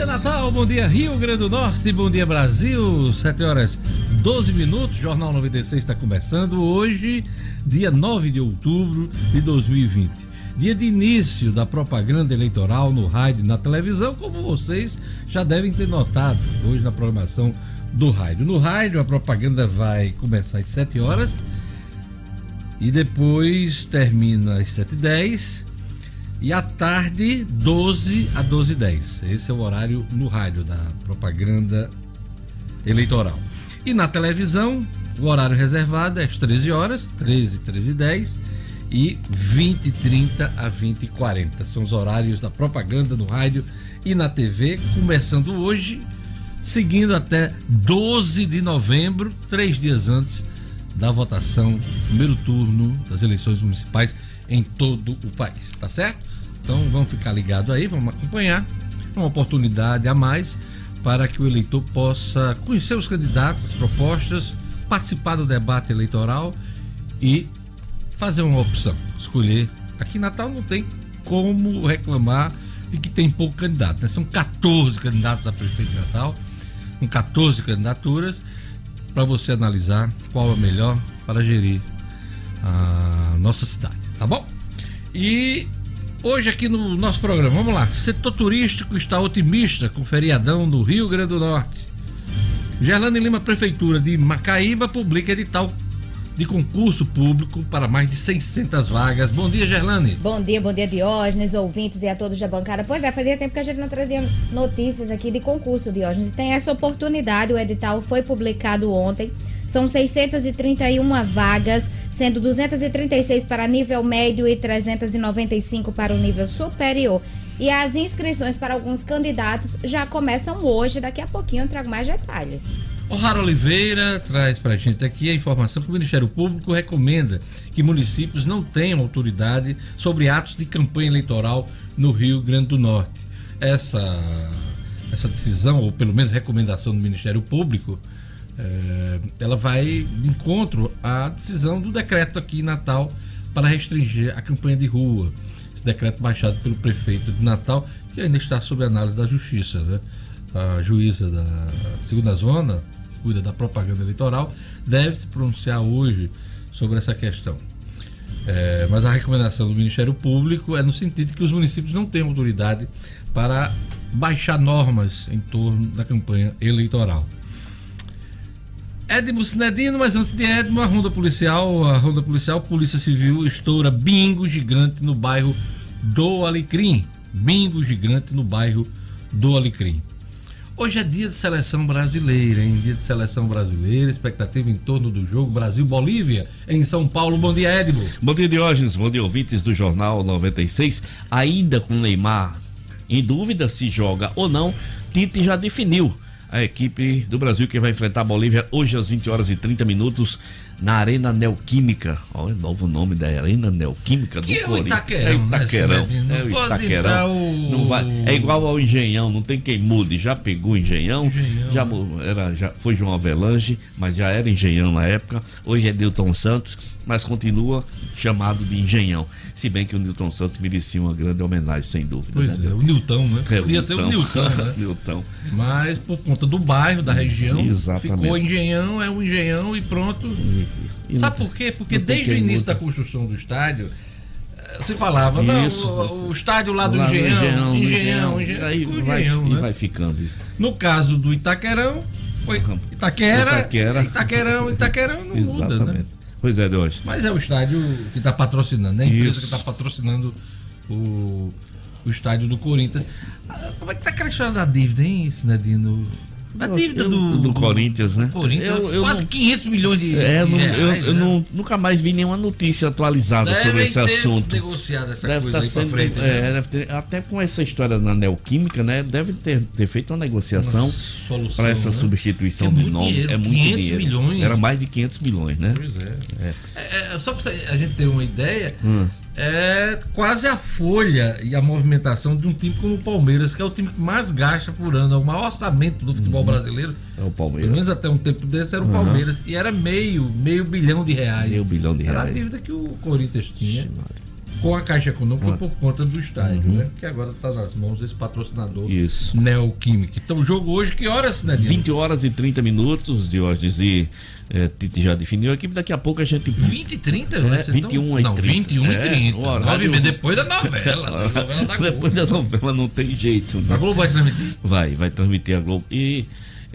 dia Natal, bom dia Rio Grande do Norte, bom dia Brasil, 7 horas 12 minutos, Jornal 96 está começando hoje, dia 9 de outubro de 2020. Dia de início da propaganda eleitoral no rádio e na televisão, como vocês já devem ter notado hoje na programação do rádio. No rádio a propaganda vai começar às 7 horas e depois termina às 7h10 e à tarde 12 a 12h10. Esse é o horário no rádio da propaganda eleitoral. E na televisão, o horário reservado é às 13 horas, 13, 13 e 10 e 20 e 30 a 20 e 40. São os horários da propaganda no rádio e na TV, começando hoje, seguindo até 12 de novembro, três dias antes da votação, primeiro turno das eleições municipais em todo o país, tá certo? Então vamos ficar ligado aí, vamos acompanhar. Uma oportunidade a mais para que o eleitor possa conhecer os candidatos, as propostas, participar do debate eleitoral e fazer uma opção, escolher. Aqui em Natal não tem como reclamar de que tem pouco candidato, né? São 14 candidatos a prefeito de Natal, com 14 candidaturas, para você analisar qual é o melhor para gerir a nossa cidade, tá bom? E Hoje aqui no nosso programa, vamos lá. Setor turístico está otimista com feriadão no Rio Grande do Norte. Gerlane Lima, Prefeitura de Macaíba, publica edital de concurso público para mais de 600 vagas. Bom dia, Gerlane. Bom dia, bom dia, Diógenes, ouvintes e a todos da bancada. Pois é, fazia tempo que a gente não trazia notícias aqui de concurso, Diógenes. E tem essa oportunidade, o edital foi publicado ontem. São 631 vagas, sendo 236 para nível médio e 395 para o nível superior. E as inscrições para alguns candidatos já começam hoje, daqui a pouquinho eu trago mais detalhes. O Raro Oliveira traz para a gente aqui a informação que o Ministério Público recomenda que municípios não tenham autoridade sobre atos de campanha eleitoral no Rio Grande do Norte. Essa, essa decisão, ou pelo menos recomendação do Ministério Público, é, ela vai de encontro à decisão do decreto aqui em Natal para restringir a campanha de rua. Esse decreto baixado pelo prefeito de Natal, que ainda está sob análise da justiça. Né? A juíza da segunda zona, que cuida da propaganda eleitoral, deve se pronunciar hoje sobre essa questão. É, mas a recomendação do Ministério Público é no sentido de que os municípios não têm autoridade para baixar normas em torno da campanha eleitoral. Edmo Sinedino, mas antes de Edmo, a ronda policial, a ronda policial, Polícia Civil estoura bingo gigante no bairro do Alecrim. Bingo gigante no bairro do Alecrim. Hoje é dia de seleção brasileira, hein? Dia de seleção brasileira, expectativa em torno do jogo Brasil-Bolívia em São Paulo. Bom dia, Edmo. Bom dia, Diógenes. Bom dia, ouvintes do Jornal 96. Ainda com Neymar em dúvida se joga ou não, Tite já definiu a equipe do Brasil que vai enfrentar a Bolívia hoje às 20 horas e 30 minutos na Arena Neoquímica. Olha o novo nome da Arena Neoquímica que do é Corinthians. Itaquerão, é Itaquerão. Né, é o Itaquerão. O... Não vai, é igual ao Engenhão, não tem quem mude. Já pegou Engenhão, Engenhão. Já, era, já foi João Avelange, mas já era Engenhão na época. Hoje é Newton Santos, mas continua chamado de Engenhão. Se bem que o Newton Santos merecia uma grande homenagem, sem dúvida. Pois né? é, o Newton, né? É, Podia ser o Newton, né? Newton. Mas por conta do bairro, da região, Sim, ficou Engenhão, é o Engenhão e pronto. E Sabe por quê? Porque desde o início da construção do estádio, se falava, Isso, não, o, o, estádio lá do lá Engenhão, Engenhão, Engenhão, Engenhão, aí vai, Engenhão, né? e vai ficando. No caso do Itaquerão, foi Itaquera, Itaquera. Itaquerão, Itaquerão não muda, né? Pois é, Deus. Mas é o estádio que está patrocinando, né? A empresa Isso. que está patrocinando o, o estádio do Corinthians. Ah, como é que tá aquela história da dívida, hein, Sinadino? A dívida do, do, Corinthians, né? Corinthians, eu, eu quase não, 500 milhões de, é, de reais, eu, né? eu não, nunca mais vi nenhuma notícia atualizada deve sobre esse ter assunto. negociado essa deve coisa tá sendo, frente, né? é, deve ter, até com essa história na Neoquímica, né? Deve ter, ter feito uma negociação para essa né? substituição é de nome. Dinheiro, é muito 500 dinheiro. milhões. Era mais de 500 milhões, né? Pois é. é. é, é só para a gente ter uma ideia, Hum. É quase a folha e a movimentação de um time como o Palmeiras, que é o time que mais gasta por ano, é o maior orçamento do futebol brasileiro. É o Pelo Palmeiras. menos até um tempo desse era o Uhum. Palmeiras. E era meio, meio bilhão de reais. Meio bilhão de Era a reais. dívida que o Corinthians tinha. Com a Caixa Econômica Ah. por conta do estádio, né? Que agora está nas mãos desse patrocinador Isso. Neoquímica. Então, o jogo hoje, que horas, né, Dino? 20 horas e 30 minutos, Diógenes, e é, Tite já definiu a equipe. Daqui a pouco a gente 20 e 30? É, Vocês 21 e não, 30. 21 e É, 30. o horário- Nove e meia depois da novela. A novela da Depois da novela não tem jeito. A Né? Globo vai transmitir? Vai, vai transmitir a Globo. E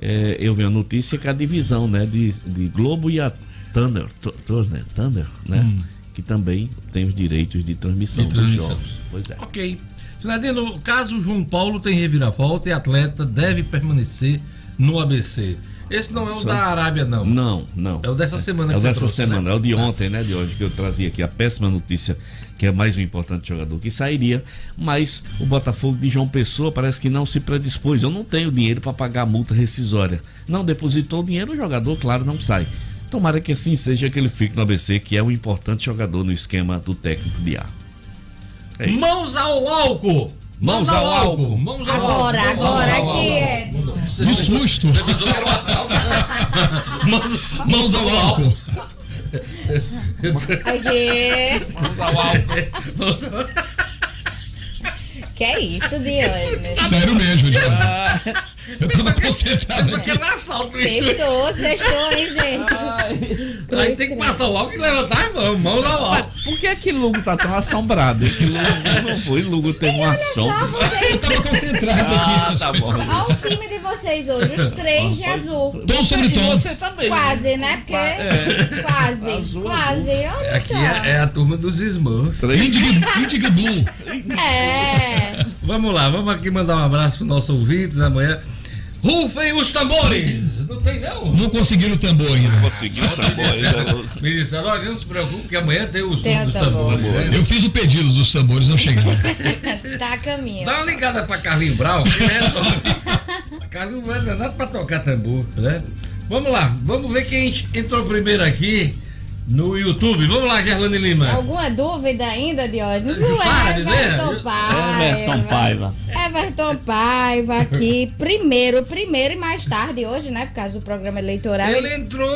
é, eu vi a notícia que a divisão né, de, de Globo e a Thunder, Turner, Thunder, né? Hum. Que também tem os direitos de transmissão, De dos transmissão. jogos. Pois é. Ok. Sinadino, caso João Paulo tem reviravolta e atleta deve permanecer no ABC. Esse não é o Só- da Arábia, não. Não, não. É o dessa semana É que o você dessa trouxe, semana, né? é o de ontem, né, de hoje, que eu trazia aqui a péssima notícia, que é mais um importante jogador que sairia, mas o Botafogo de João Pessoa parece que não se predispôs. Eu não tenho dinheiro para pagar a multa rescisória. Não depositou o dinheiro, o jogador, claro, não sai. Tomara que assim seja que ele fique no ABC, que é um importante jogador no esquema do técnico de A. É. Mãos ao álcool! Mãos ao álcool! Mãos ao Agora, álcool! Agora ao que é. Que susto! Mãos, Mãos ao álcool. Aqui. Mãos ao álcool. Que é isso, Diógenes? Sério mesmo, Diogo. Eu tava concentrado Porque aqui. era assalto. isso. Sextou, sextou, hein, gente? Aí tem que passar o álcool e levantar vamos. Mãos ao álcool. Por que é que Lugo tá tão assombrado? Que Lugo não foi, Lugo tem uma ação. Só Eu tava concentrado Ah, aqui. tá bom. Olha o time de vocês hoje, os três de azul. Tom sobre tom. você também. né? Quase, né? Porque. Quase. Azul, Quase. Olha Aqui só. é, é a turma dos Smurfs. Indigo Blue. É. Vamos lá, vamos aqui mandar um abraço pro nosso ouvinte da manhã. Rufem os tambores! Não tem não? Não conseguiram o tambor ainda. Conseguiu, tá bom. ainda- Me disseram, olha, não se preocupe que amanhã tem os Tem o tambor. tambores. né? Eu fiz o pedido dos tambores, não chegaram. Tá a caminho. Dá uma ligada pra Carlinho Brau, que resolve. Carlinho não é danado pra tocar tambor, né? Vamos lá, vamos ver quem entrou primeiro aqui no YouTube. Vamos lá, Gerlane Lima. Alguma dúvida ainda, Diógenes? O Para dizer. Everton Paiva. Everton Paiva. Everton Paiva aqui, primeiro, primeiro e mais tarde hoje, né? Por causa do programa eleitoral. Ele entrou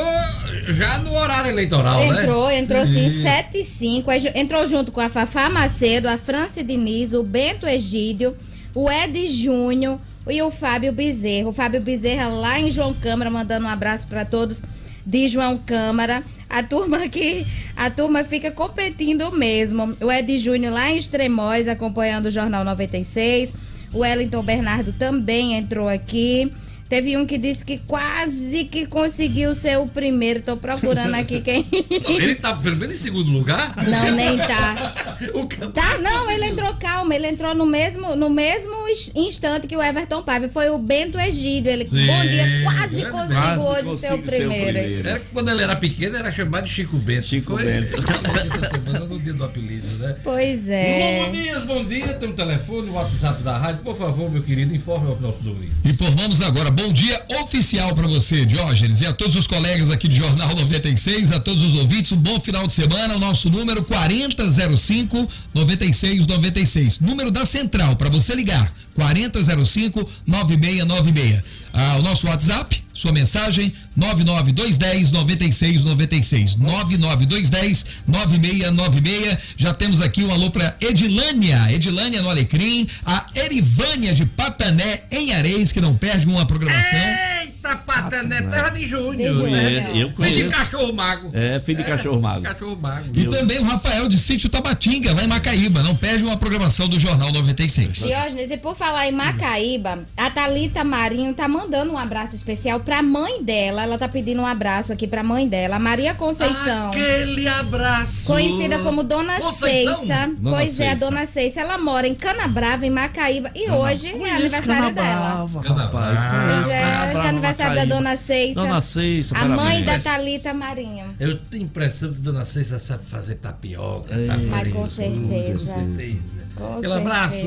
já no horário eleitoral, né? Entrou, entrou sim, Isso. 7 e 5. Aí ju- Entrou junto com a Fafá Macedo, a Franci Diniz, o Bento Egídio, o Ed Júnior e o Fábio Bezerra. O Fábio Bezerra lá em João Câmara, mandando um abraço para todos de João Câmara. A turma aqui, a turma fica competindo mesmo. O Ed Júnior lá em Extremóis, acompanhando o Jornal 96. O Wellington Bernardo também entrou aqui. Teve um que disse que quase que conseguiu ser o primeiro. Tô procurando aqui quem. Ele tá pelo menos em segundo lugar? Não, nem tá. O que- Tá, não, ele entrou calma, ele entrou no mesmo, no mesmo instante que o Everton Paiva. Foi o Bento Egídio. Ele, Sim, bom dia, quase consigo quase hoje consigo ser o ser o primeiro. primeiro. Era que quando ele era pequeno era chamado de Chico Bento. Chico Foi Bento. essa semana no dia do apelido, né? Pois Bom é. dia, bom dia. Tem um telefone, o WhatsApp da rádio. Por favor, meu querido, informe aos nossos ouvintes. Informamos agora. Bom dia oficial para você, Diógenes, e a todos os colegas aqui do Jornal 96, a todos os ouvintes. Um bom final de semana. O nosso número 4005 9696. Número da central para você ligar. 4005 9696. Ah, o nosso WhatsApp, sua mensagem 99210 9696. 99210 9696. Já temos aqui um alô para Edilânia, Edilânia no Alecrim, a Erivânia de Patané em Areis, que não perde uma programação. Eita, patané, terra de De Júnior, né? É, eu Vem de conheço. cachorro mago. É, filho de cachorro mago. Cachorro mago. E também o Rafael de Sítio Tabatinga, lá em Macaíba. Não perde uma programação do Jornal 96. Diógenes, e por falar em Macaíba, a Thalita Marinho tá mandando um abraço especial pra mãe dela. Ela tá pedindo um abraço aqui pra mãe dela, Maria Conceição. Aquele abraço. Conhecida como Dona Conceição? Ceiça. Dona pois é, a Ceiça. Dona Ceiça. Ela mora em Canabrava, em Macaíba. E hoje é aniversário dela. rapaz. Conheço é, Canabrava, hoje é aniversário da Macaíba. Dona Ceiça. Dona Ceiça, A mãe da parabéns. Thalita Marinho. Eu tenho impressão que Dona Ceiça sabe fazer tapioca, É. sabe Mas fazer com isso, certeza. Com certeza. Com Aquele abraço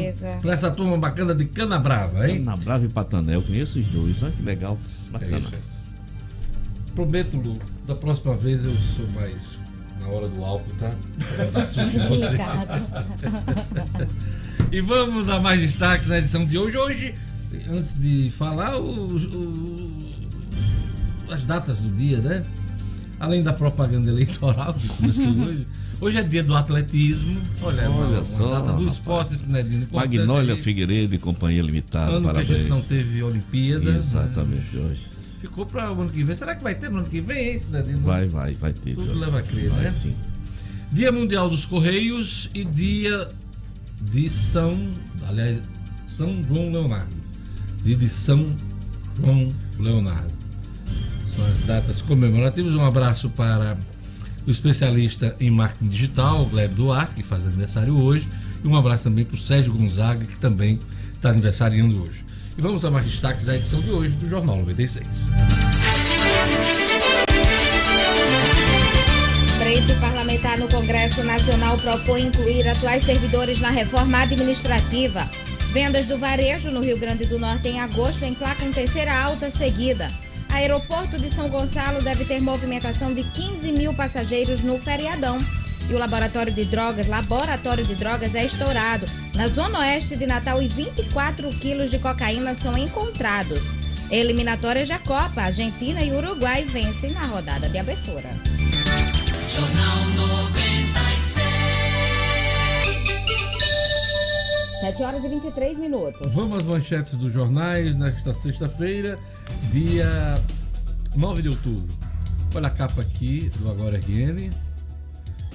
pra essa turma bacana de Cana Brava, hein? Na Brava e Patané, eu conheço os dois. Olha que legal. É Bacana. isso. Prometo, Lu, da próxima vez eu sou mais na hora do álcool, tá? E vamos a mais destaques na edição de hoje. Hoje, antes de falar, os- as datas do dia, né? além da propaganda eleitoral que começou hoje, hoje é dia do atletismo. Olha, Olha só, data do esporte, Sinedino. importante Magnólia. Figueiredo e Companhia Limitada, Ano que a parabéns. gente não teve Olimpíada. Exatamente, hoje. Ficou para o ano que vem. Será que vai ter no ano que vem, hein, Sinedino? Vai, vai, vai ter. Tudo leva a crer, vai, né? sim. Dia Mundial dos Correios e Dia de São. Aliás, São João Leonardo. Dia de São João Leonardo. São as datas comemorativas. Um abraço para o especialista em marketing digital, Gleb Duarte, que faz aniversário hoje. E um abraço também para o Sérgio Gonzaga, que também está aniversariando hoje. E vamos a mais destaques da edição de hoje do Jornal 96. Frente parlamentar no Congresso Nacional propõe incluir atuais servidores na reforma administrativa. Vendas do varejo no Rio Grande do Norte em agosto emplacam terceira alta seguida. Aeroporto de São Gonçalo deve ter movimentação de 15 mil passageiros no feriadão. E o laboratório de drogas, laboratório de drogas é estourado. Na zona oeste de Natal e 24 quilos de cocaína são encontrados. Eliminatórias da Copa, Argentina e Uruguai vencem na rodada de abertura. Jornal 96. 7 horas e 23 minutos. Vamos às manchetes dos jornais nesta sexta-feira, dia 9 de outubro. Olha a capa aqui do Agora RN.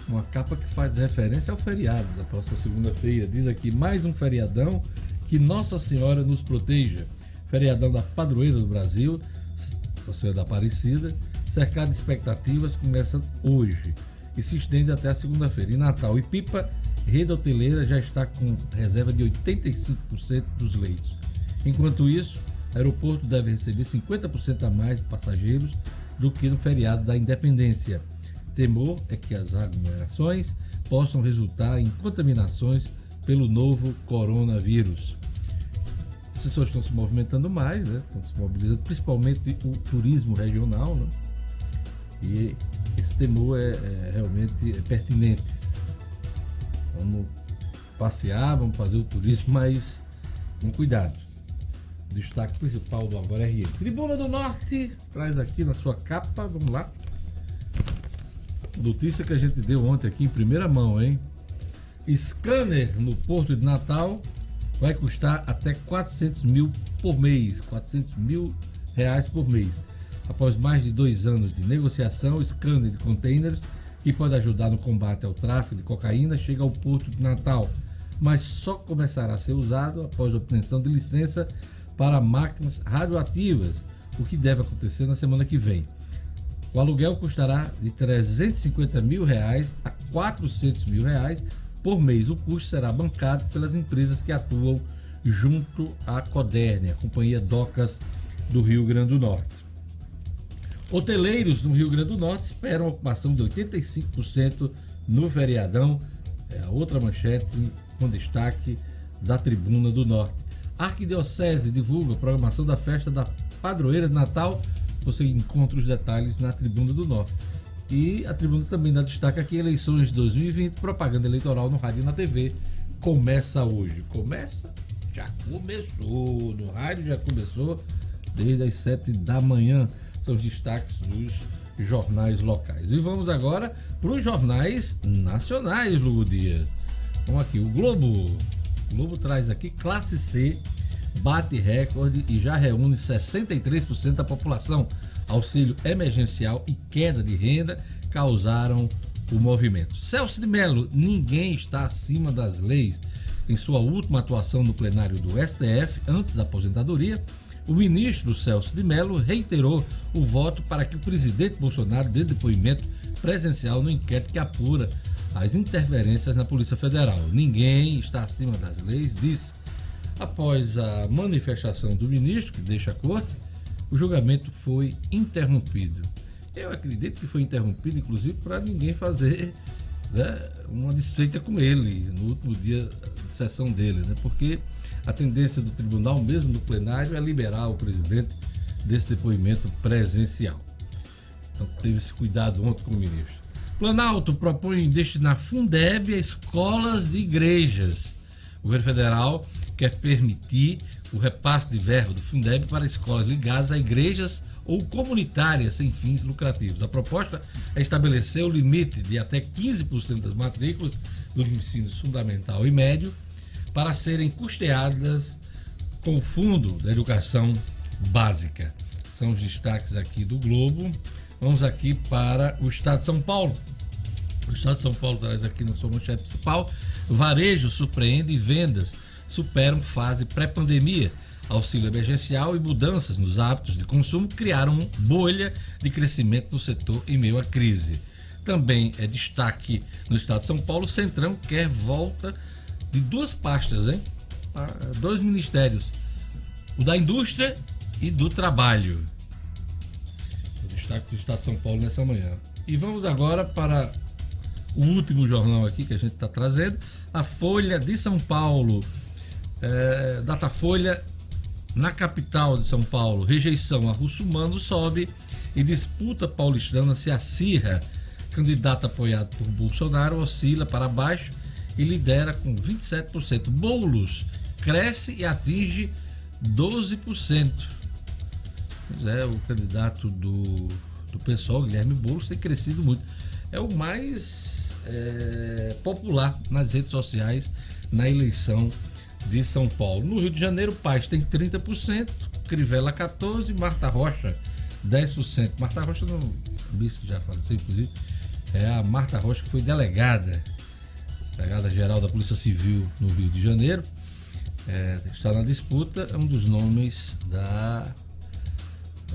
Uma capa que faz referência ao feriado da próxima segunda-feira. Diz aqui mais um feriadão que Nossa Senhora nos proteja. Feriadão da Padroeira do Brasil, Nossa Senhora da Aparecida, cercado de expectativas, começa hoje e se estende até a segunda-feira. Em Natal e Pipa, rede hoteleira já está com reserva de 85% dos leitos. Enquanto isso, o aeroporto deve receber 50% a mais de passageiros do que no feriado da Independência. Temor é que as aglomerações possam resultar em contaminações pelo novo coronavírus. As pessoas estão se movimentando mais, né? estão se mobilizando, principalmente o turismo regional, né? E esse temor é, é realmente é pertinente. Vamos passear, vamos fazer o turismo, mas com cuidado. Destaque principal do Agora RN. Tribuna do Norte traz aqui na sua capa, vamos lá. Notícia que a gente deu ontem aqui em primeira mão, hein? Scanner no Porto de Natal vai custar até 400 mil por mês. 400 mil reais por mês. Após mais de dois anos de negociação, o scanner de containers, que pode ajudar no combate ao tráfico de cocaína, chega ao Porto de Natal, mas só começará a ser usado após a obtenção de licença para máquinas radioativas, o que deve acontecer na semana que vem. O aluguel custará de 350 mil reais a 400 mil reais por mês. O custo será bancado pelas empresas que atuam junto à Coderne, a Companhia Docas do Rio Grande do Norte. Hoteleiros no Rio Grande do Norte esperam ocupação de 85% no feriadão. É a outra manchete com destaque da Tribuna do Norte. Arquidiocese divulga programação da festa da Padroeira de Natal. Você encontra os detalhes na Tribuna do Norte. E a Tribuna também dá destaque aqui eleições de 2020, propaganda eleitoral no rádio e na TV. Começa hoje. Começa? Já começou. No rádio já começou desde as 7 da manhã. São os destaques dos jornais locais. E vamos agora para os jornais nacionais, Lugo Dias. Vamos aqui, o Globo. O Globo traz aqui classe C, bate recorde e já reúne 63% da população. Auxílio emergencial e queda de renda causaram o movimento. Celso de Mello, ninguém está acima das leis. Em sua última atuação no plenário do STF, antes da aposentadoria, o ministro Celso de Mello reiterou o voto para que o presidente Bolsonaro dê depoimento presencial no inquérito que apura as interferências na Polícia Federal. Ninguém está acima das leis, disse. Após a manifestação do ministro, que deixa a corte, o julgamento foi interrompido. Eu acredito que foi interrompido, inclusive, para ninguém fazer né, uma disseita com ele no último dia de sessão dele, né? porque a tendência do tribunal, mesmo no plenário, é liberar o presidente desse depoimento presencial. Então teve esse cuidado ontem com o ministro. Planalto propõe destinar Fundeb a escolas de igrejas. O governo federal quer permitir o repasse de verba do Fundeb para escolas ligadas a igrejas ou comunitárias sem fins lucrativos. A proposta é estabelecer o limite de até 15% das matrículas do ensino fundamental e médio para serem custeadas com o Fundo da Educação Básica. São os destaques aqui do Globo. Vamos aqui para o Estado de São Paulo. O Estado de São Paulo traz aqui na sua manchete principal: varejo surpreende e vendas superam fase pré-pandemia. Auxílio emergencial e mudanças nos hábitos de consumo criaram bolha de crescimento no setor em meio à crise. Também é destaque no estado de São Paulo, Centrão quer volta de duas pastas? Ah, Dois ministérios, o da indústria e do trabalho. O destaque do estado de São Paulo nessa manhã. E vamos agora para o último jornal aqui que a gente está trazendo, a Folha de São Paulo. É, Datafolha na capital de São Paulo, rejeição a Russumano sobe e disputa paulistana se acirra. Candidato apoiado por Bolsonaro oscila para baixo e lidera com 27%. Boulos cresce e atinge 12%. Pois é, o candidato do, do PSOL, Guilherme Boulos, tem crescido muito. É o mais é, popular nas redes sociais na eleição de São Paulo. No Rio de Janeiro, Paz tem 30%, Crivella 14%, Marta Rocha 10%. Marta Rocha, não, bispo já faleceu, inclusive, é a Marta Rocha que foi delegada, delegada geral da Polícia Civil no Rio de Janeiro. É, está na disputa, é um dos nomes da,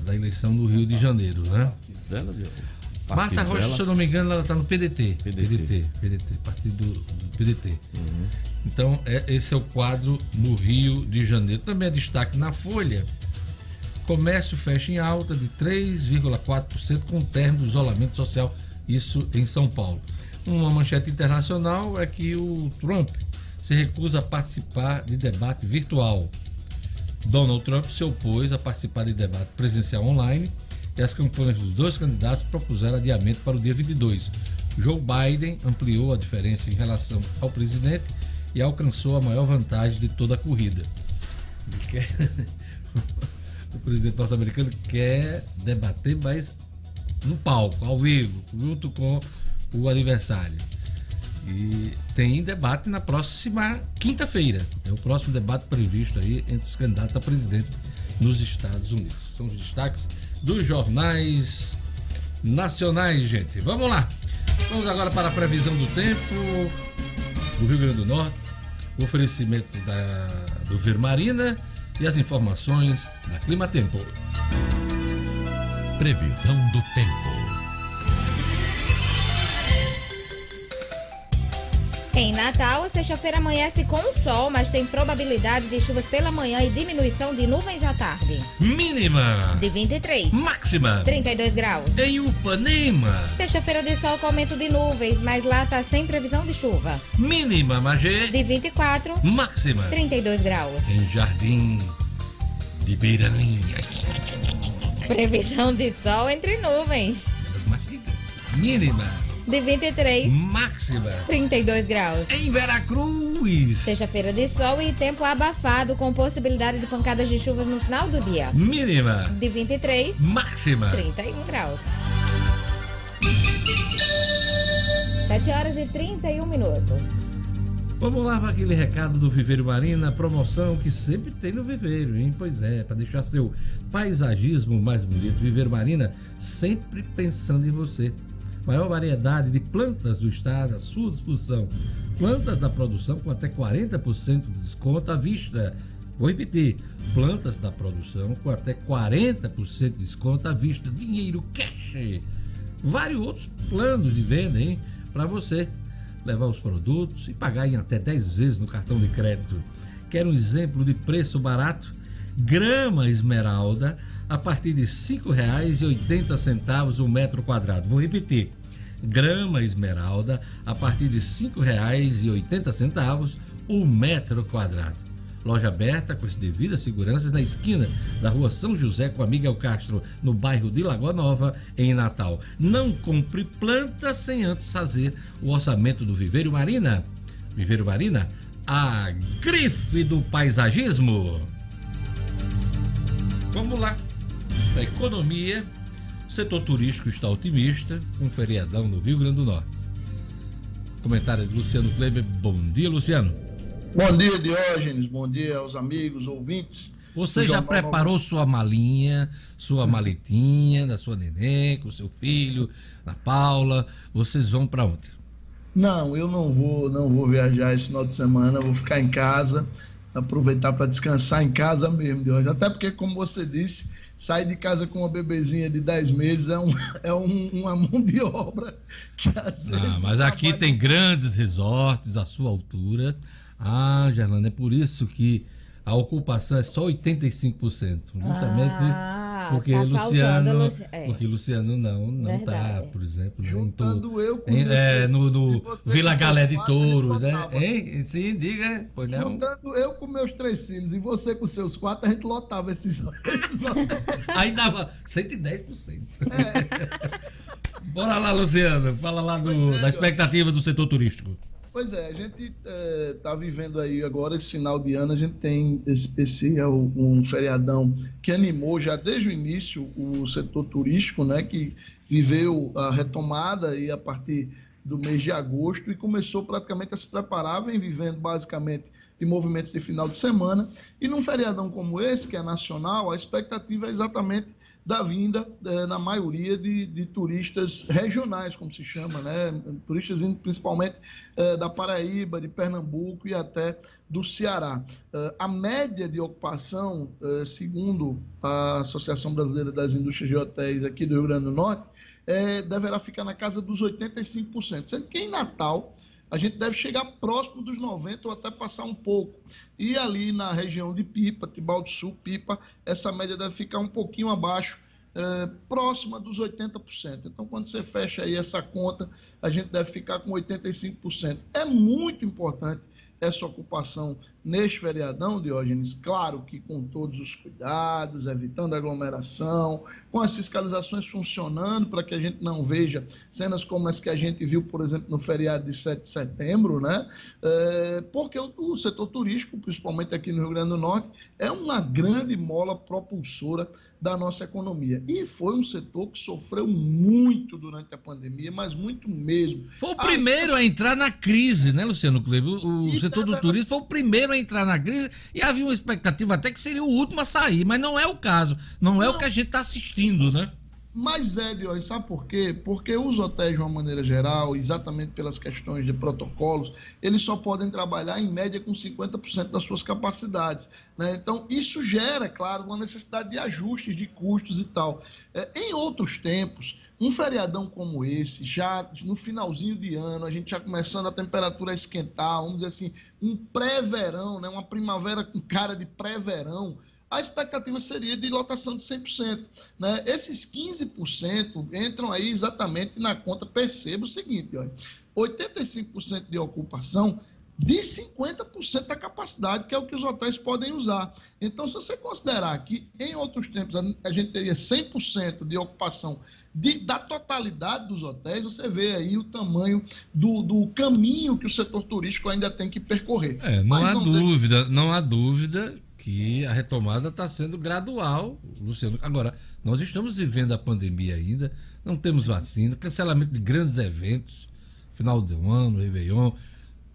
da eleição do Rio de Janeiro, né? Dela? Marta Rocha, dela. se eu não me engano, ela está no PDT. PDT. PDT, PDT, partido do, do PDT. Uhum. Então, é, esse é o quadro no Rio de Janeiro. Também é destaque na Folha. Comércio fecha em alta de 3,4% com o término do isolamento social, isso em São Paulo. Uma manchete internacional é que o Trump se recusa a participar de debate virtual. Donald Trump se opôs a participar de debate presencial online e as campanhas dos dois candidatos propuseram adiamento para o dia 22. Joe Biden ampliou a diferença em relação ao presidente e alcançou a maior vantagem de toda a corrida. Quer- o presidente norte-americano quer debater, mas no palco, ao vivo, junto com o adversário. E tem debate na próxima quinta-feira. É o próximo debate previsto aí entre os candidatos a presidente nos Estados Unidos. São os destaques dos jornais nacionais, gente. Vamos lá. Vamos agora para a previsão do tempo do Rio Grande do Norte, o oferecimento da, do Vermarina e as informações da Clima Tempo. Previsão do tempo. Em Natal, a sexta-feira amanhece com sol, mas tem probabilidade de chuvas pela manhã e diminuição de nuvens à tarde. Mínima, De 23, máxima, 32 graus. em Upanema. Sexta-feira de sol com aumento de nuvens, mas lá tá sem previsão de chuva. Mínima, Magé, De 24, máxima, 32 graus. em Jardim de Beiraninha. Previsão de sol entre nuvens. Mínima, De 23, máxima, 32 graus. em Veracruz. Sexta-feira de sol e tempo abafado, com possibilidade de pancadas de chuva no final do dia. Mínima, De 23, máxima. 31 graus. 7 horas e 31 minutos. Vamos lá para aquele recado do Viveiro Marina, promoção que sempre tem no Viveiro, hein? Pois é, para deixar seu paisagismo mais bonito. Viveiro Marina, sempre pensando em você. Maior variedade de plantas do estado à sua disposição. Plantas da produção com até 40% de desconto à vista. Vou repetir: plantas da produção com até 40% de desconto à vista. Dinheiro cash. Vários outros planos de venda, hein? Para você levar os produtos e pagar em até 10 vezes no cartão de crédito. Quer um exemplo de preço barato? Grama esmeralda a partir de R$ 5,80 o metro quadrado. Vou repetir. Grama esmeralda a partir de R$ 5,80 o metro quadrado. Loja aberta com as devidas seguranças na esquina da rua São José com a Miguel Castro, no bairro de Lagoa Nova, em Natal. Não compre planta sem antes fazer o orçamento do Viveiro Marina. Viveiro Marina, a grife do paisagismo. Vamos lá. A economia, o setor turístico está otimista, com um feriadão no Rio Grande do Norte. Comentário de Luciano Kleber. Bom dia, Luciano. Bom dia, Diógenes. Bom dia aos amigos, ouvintes. Você já preparou sua malinha, sua maletinha da sua neném, com seu filho, na Paula? Vocês vão para onde? Não, eu não vou, não vou viajar esse final de semana, vou ficar em casa, aproveitar para descansar em casa mesmo, Diógenes. Até porque, como você disse, sair de casa com uma bebezinha de 10 meses é, um, é um- uma mão de obra que às vezes. Ah, mas aqui trabalha- tem grandes resorts à sua altura. Ah, Gerlando, é por isso que a ocupação é só 85%. Justamente Ah, porque tá Luciano. faltando Luci- é. Porque Luciano não, não tá, Verdade. por exemplo, né, Juntando to- eu com em- é, no, Vila Galé de Touros, né? Hein? Sim, diga, pois não. Juntando eu com meus três filhos e você com seus quatro, a gente lotava esses, esses. Aí dava 110%. Bora lá, Luciano. Fala lá do- é, da expectativa do setor turístico. Pois é, a gente está vivendo aí agora esse final de ano, a gente tem esse, esse é um feriadão que animou já desde o início o setor turístico, né, que viveu a retomada e a partir do mês de agosto e começou praticamente a se preparar, vem vivendo basicamente de movimentos de final de semana. E num feriadão como esse, que é nacional, a expectativa é exatamente da vinda, eh, na maioria, de, de turistas regionais, como se chama, né? Turistas vindo principalmente eh, da Paraíba, de Pernambuco e até do Ceará. Eh, a média de ocupação, segundo a Associação Brasileira das Indústrias de Hotéis aqui do Rio Grande do Norte, deverá ficar na casa dos 85%. Sendo que em Natal a gente deve chegar próximo dos 90% ou até passar um pouco. E ali na região de Pipa, Tibau do Sul, Pipa, essa média deve ficar um pouquinho abaixo, eh, próxima dos 80%. Então, quando você fecha aí essa conta, a gente deve ficar com 85%. É muito importante essa ocupação neste feriadão, Diógenes, claro que com todos os cuidados, evitando aglomeração, com as fiscalizações funcionando para que a gente não veja cenas como as que a gente viu, por exemplo, no feriado de 7 de setembro, né? É, porque o, o setor turístico, principalmente aqui no Rio Grande do Norte, é uma grande mola propulsora da nossa economia. E foi um setor que sofreu muito durante a pandemia, mas muito mesmo. Foi o primeiro a entrar na crise, né, Luciano Kleber? O, o setor do tava- turismo foi o primeiro a entrar na crise e havia uma expectativa até que seria o último a sair, mas não é o caso. Não é o que a gente está assistindo, né? Mas é, Diógenes, sabe por quê? Porque os hotéis, de uma maneira geral, exatamente pelas questões de protocolos, eles só podem trabalhar em média com 50% das suas capacidades. né? Então, isso gera, claro, uma necessidade de ajustes de custos e tal. É, em outros tempos, um feriadão como esse, já no finalzinho de ano, a gente já começando a temperatura a esquentar, vamos dizer assim, um pré-verão, né? uma primavera com cara de pré-verão, a expectativa seria de lotação de 100%. Né? Esses 15% entram aí exatamente na conta. Perceba o seguinte: olha, 85% de ocupação de 50% da capacidade, que é o que os hotéis podem usar. Então, se você considerar que em outros tempos a- gente teria 100% de ocupação de- da totalidade dos hotéis, você vê aí o tamanho do, do caminho que o setor turístico ainda tem que percorrer. É, não Mas há não dúvida, não há dúvida que a retomada está sendo gradual, Luciano. Agora, nós estamos vivendo a pandemia ainda, não temos vacina, cancelamento de grandes eventos, final do ano, Réveillon,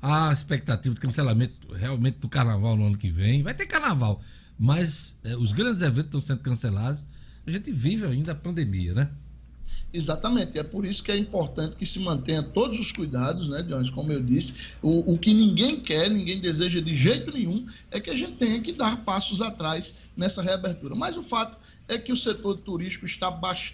há expectativa de cancelamento realmente do carnaval no ano que vem. Vai ter carnaval, mas eh, os grandes eventos estão sendo cancelados. A gente vive ainda a pandemia, né? Exatamente, é por isso que é importante que se mantenha todos os cuidados, né, Jones? Como eu disse, o, o que ninguém quer, ninguém deseja de jeito nenhum, é que a gente tenha que dar passos atrás nessa reabertura. Mas o fato é que o setor turístico está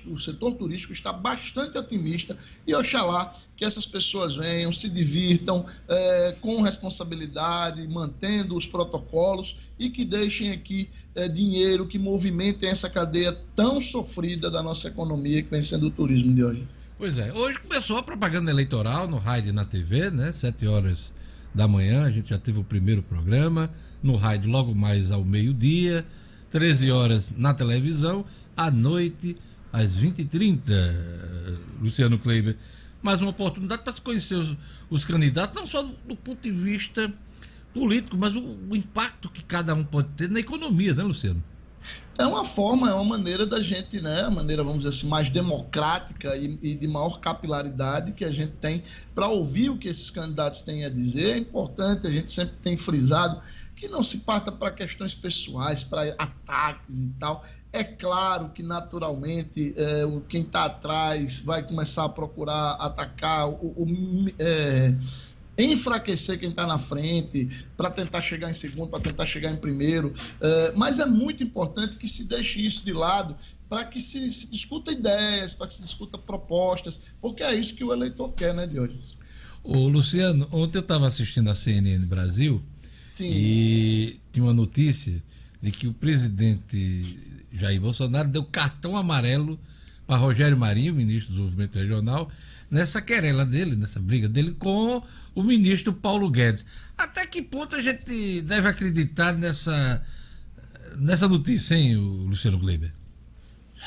o setor turístico está bastante otimista e oxalá que essas pessoas venham, se divirtam eh, com responsabilidade, mantendo os protocolos e que deixem aqui eh, dinheiro que movimentem essa cadeia tão sofrida da nossa economia que vem sendo o turismo de hoje. Pois é, hoje começou a propaganda eleitoral no e na TV, né? Sete horas da manhã, a gente já teve o primeiro programa, no rádio logo mais ao meio-dia, 13 horas na televisão, à noite, às 20h30, Luciano Kleiber. Mais uma oportunidade para se conhecer os, os candidatos, não só do, do ponto de vista político, mas o, o impacto que cada um pode ter na economia, né, Luciano? é uma forma, é uma maneira da gente, né, a maneira, vamos dizer assim, mais democrática e, e de maior capilaridade que a gente tem para ouvir o que esses candidatos têm a dizer. É importante, a gente sempre tem frisado que não se parta para questões pessoais, para ataques e tal. É claro que, naturalmente, é, o, quem está atrás vai começar a procurar atacar o, o é, enfraquecer quem está na frente, para tentar chegar em segundo, para tentar chegar em primeiro. É, mas é muito importante que se deixe isso de lado para que se, se, discuta ideias, para que se discuta propostas, porque é isso que o eleitor quer, né, Diógenes? Ô, Luciano, ontem eu estava assistindo a CNN Brasil Sim. e tinha uma notícia de que o presidente Jair Bolsonaro deu cartão amarelo para Rogério Marinho, ministro do Desenvolvimento Regional, nessa querela dele, nessa briga dele com o ministro Paulo Guedes. Até que ponto a gente deve acreditar nessa, nessa notícia, hein, Luciano Gleiber?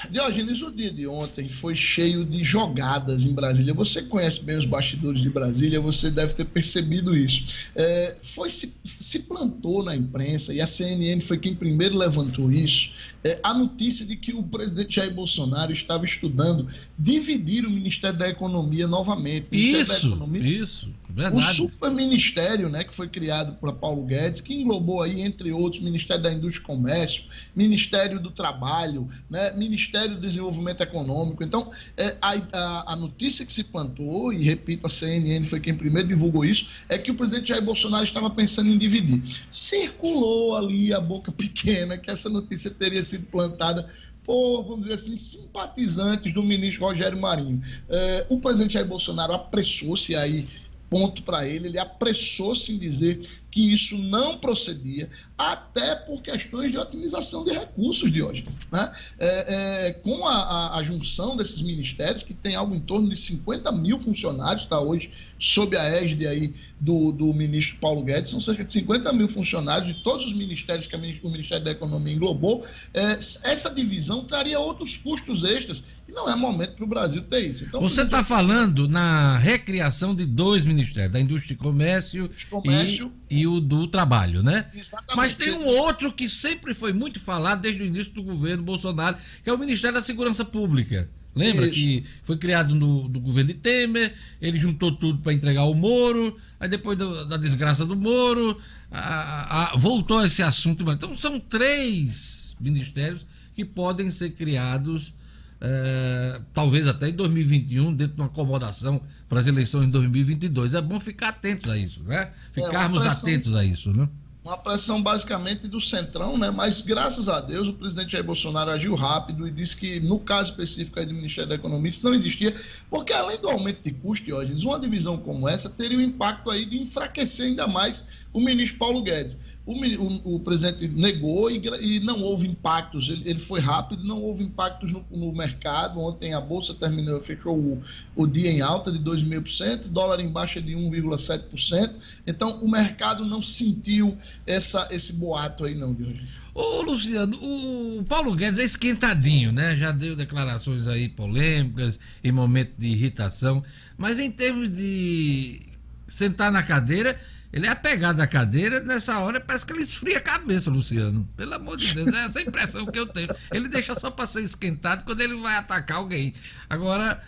Diogenes, o dia de ontem foi cheio de jogadas em Brasília. Você conhece bem os bastidores de Brasília, você deve ter percebido isso. É, foi se, se, plantou na imprensa, e a CNN foi quem primeiro levantou isso, é, a notícia de que o presidente Jair Bolsonaro estava estudando dividir o Ministério da Economia novamente. isso, Economia, isso, verdade. O superministério né, que foi criado por Paulo Guedes, que englobou aí, entre outros, Ministério da Indústria e Comércio, Ministério do Trabalho, né, Ministério Ministério do Desenvolvimento Econômico. Então, é, a, a, a, notícia que se plantou, e repito, a CNN foi quem primeiro divulgou isso, é que o presidente Jair Bolsonaro estava pensando em dividir. Circulou ali a boca pequena que essa notícia teria sido plantada por, vamos dizer assim, simpatizantes do ministro Rogério Marinho. É, o presidente Jair Bolsonaro apressou-se aí ponto para ele, ele apressou-se em dizer que isso não procedia, até por questões de otimização de recursos, de hoje. Né? É, é, com a, a, a, junção desses ministérios, que tem algo em torno de 50 mil funcionários, está hoje sob a égide aí do, do ministro Paulo Guedes, são cerca de 50 mil funcionários de todos os ministérios que o Ministério da Economia englobou. É, essa divisão traria outros custos extras, e não é momento para o Brasil ter isso. Então, Você está falando na recriação de dois ministérios, da Indústria e Comércio, Comércio e, e do trabalho, né? Exatamente. Mas tem um outro que sempre foi muito falado desde o início do governo Bolsonaro, que é o Ministério da Segurança Pública. Lembra Isso. que foi criado no, no, governo de Temer, ele juntou tudo para entregar o Moro, aí depois do, da desgraça do Moro, a, a, voltou esse assunto. Então são três ministérios que podem ser criados é, talvez até em 2021, dentro de uma acomodação para as eleições em 2022. É bom ficar atentos a isso, né? Ficarmos é pressão, atentos a isso, né? Uma pressão basicamente do Centrão, né? Mas graças a Deus o presidente Jair Bolsonaro agiu rápido e disse que no caso específico do Ministério da Economia isso não existia, porque além do aumento de custo, Diógenes, uma divisão como essa teria o impacto aí de enfraquecer ainda mais o ministro Paulo Guedes o, o, o presidente negou e, e, não houve impactos. Ele, ele, foi rápido, não houve impactos no, no, mercado. Ontem a bolsa terminou, fechou o, o dia em alta de 2,5%, dólar em baixa de 1,7%. Então o mercado não sentiu essa, esse boato aí, não, hoje. Ô, Luciano, o Paulo Guedes é esquentadinho, né? Já deu declarações aí polêmicas, em momento de irritação. Mas em termos de sentar na cadeira ele é apegado à cadeira, nessa hora parece que ele esfria a cabeça, Luciano. Pelo amor de Deus, é essa impressão que eu tenho. Ele deixa só para ser esquentado quando ele vai atacar alguém. Agora,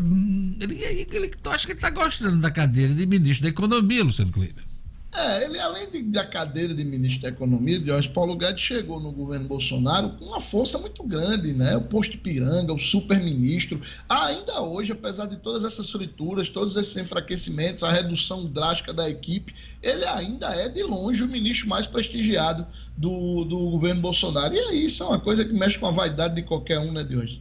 hum, ele, ele, tu acha que ele está gostando da cadeira de ministro da Economia, Luciano Kleber? É, ele além de, da cadeira de ministro da Economia, Jorge Paulo Guedes chegou no governo Bolsonaro com uma força muito grande, né? O posto Piranga, o super-ministro. Ainda hoje, apesar de todas essas frituras, todos esses enfraquecimentos, a redução drástica da equipe, ele ainda é de longe o ministro mais prestigiado do, do governo Bolsonaro. E aí, isso é uma coisa que mexe com a vaidade de qualquer um, né, de hoje.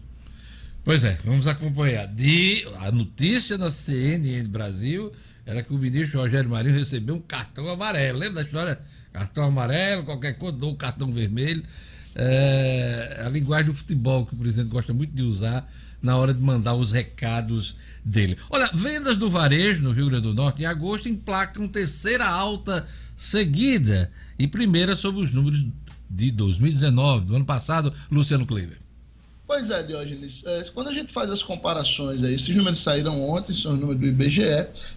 Pois é, vamos acompanhar. De, a notícia na CNN Brasil era que o ministro Rogério Marinho recebeu um cartão amarelo. Lembra da história? Cartão amarelo, qualquer coisa, dou um cartão vermelho. É, a linguagem do futebol que o presidente gosta muito de usar na hora de mandar os recados dele. Olha, vendas do varejo no Rio Grande do Norte em agosto emplacam terceira alta seguida e primeira sobre os números de 2019, do ano passado, Luciano Kleber. Pois é, Diógenes. É, quando a gente faz as comparações, aí, esses números saíram ontem, são os números do IBGE,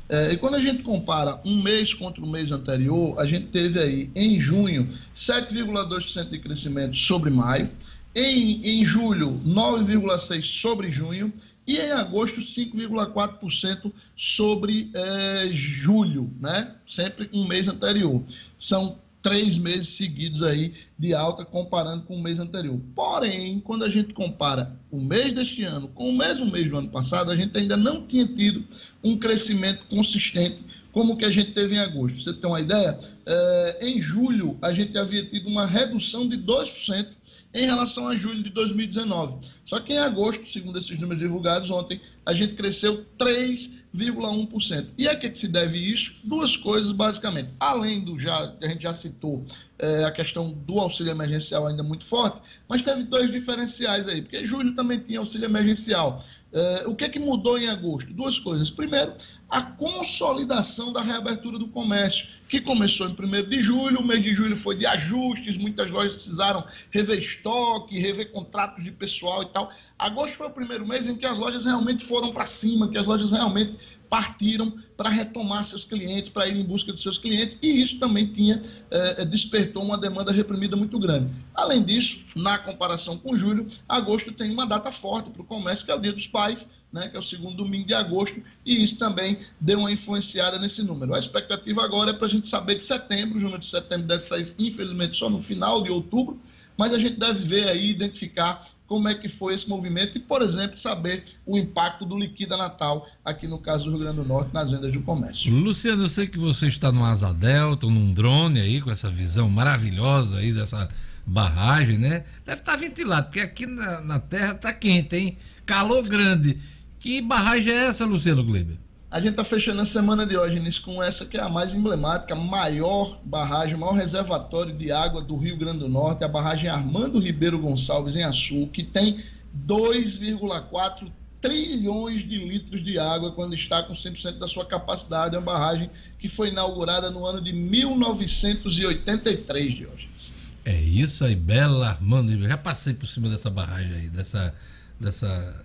é, e quando a gente compara um mês contra o mês anterior, a gente teve aí, em junho, 7,2% de crescimento sobre maio, Em, em julho, 9,6% sobre junho. E em agosto, 5,4% sobre eh, julho, né? Sempre um mês anterior. São três meses seguidos aí de alta comparando com o mês anterior. Porém, quando a gente compara o mês deste ano com o mesmo mês do ano passado, a gente ainda não tinha tido um crescimento consistente como o que a gente teve em agosto. Você tem uma ideia? Eh, em julho, a gente havia tido uma redução de 2% em relação a julho de 2019. Só que em agosto, segundo esses números divulgados ontem, a gente cresceu 3,1%. E a que, que se deve isso? Duas coisas, basicamente. Além do já, a gente já citou é, a questão do auxílio emergencial ainda muito forte, mas teve dois diferenciais aí, porque julho também tinha auxílio emergencial. É, o que, que mudou em agosto? Duas coisas. Primeiro, a consolidação da reabertura do comércio, que começou em 1 de julho, o mês de julho foi de ajustes, muitas lojas precisaram rever estoque, rever contratos de pessoal e tal. Agosto foi o primeiro mês em que as lojas realmente foram para cima, que as lojas realmente partiram para retomar seus clientes, para ir em busca de seus clientes, e isso também tinha eh, despertou uma demanda reprimida muito grande. Além disso, na comparação com julho, agosto tem uma data forte para o comércio, que é o Dia dos Pais, né, que é o segundo domingo de agosto, e isso também deu uma influenciada nesse número. A expectativa agora é para a gente saber de setembro, o número de setembro deve sair, infelizmente, só no final de outubro, mas a gente deve ver aí, identificar como é que foi esse movimento e, por exemplo, saber o impacto do Liquida Natal aqui no caso do Rio Grande do Norte nas vendas do comércio. Luciano, eu sei que você está no Asa Delta, num drone aí, com essa visão maravilhosa aí dessa barragem, né? Deve estar ventilado, porque aqui na, na Terra está quente, hein? Calor grande. Que barragem é essa, Luciano Gleber? A gente está fechando a semana de hoje nisso com essa que é a mais emblemática, a maior barragem, maior reservatório de água do Rio Grande do Norte, a barragem Armando Ribeiro Gonçalves, em Açu, que tem 2,4 trilhões de litros de água quando está com 100% da sua capacidade. É uma barragem que foi inaugurada no ano de 1983, de hoje. É isso aí, Bela Armando. Eu já passei por cima dessa barragem aí, dessa, dessa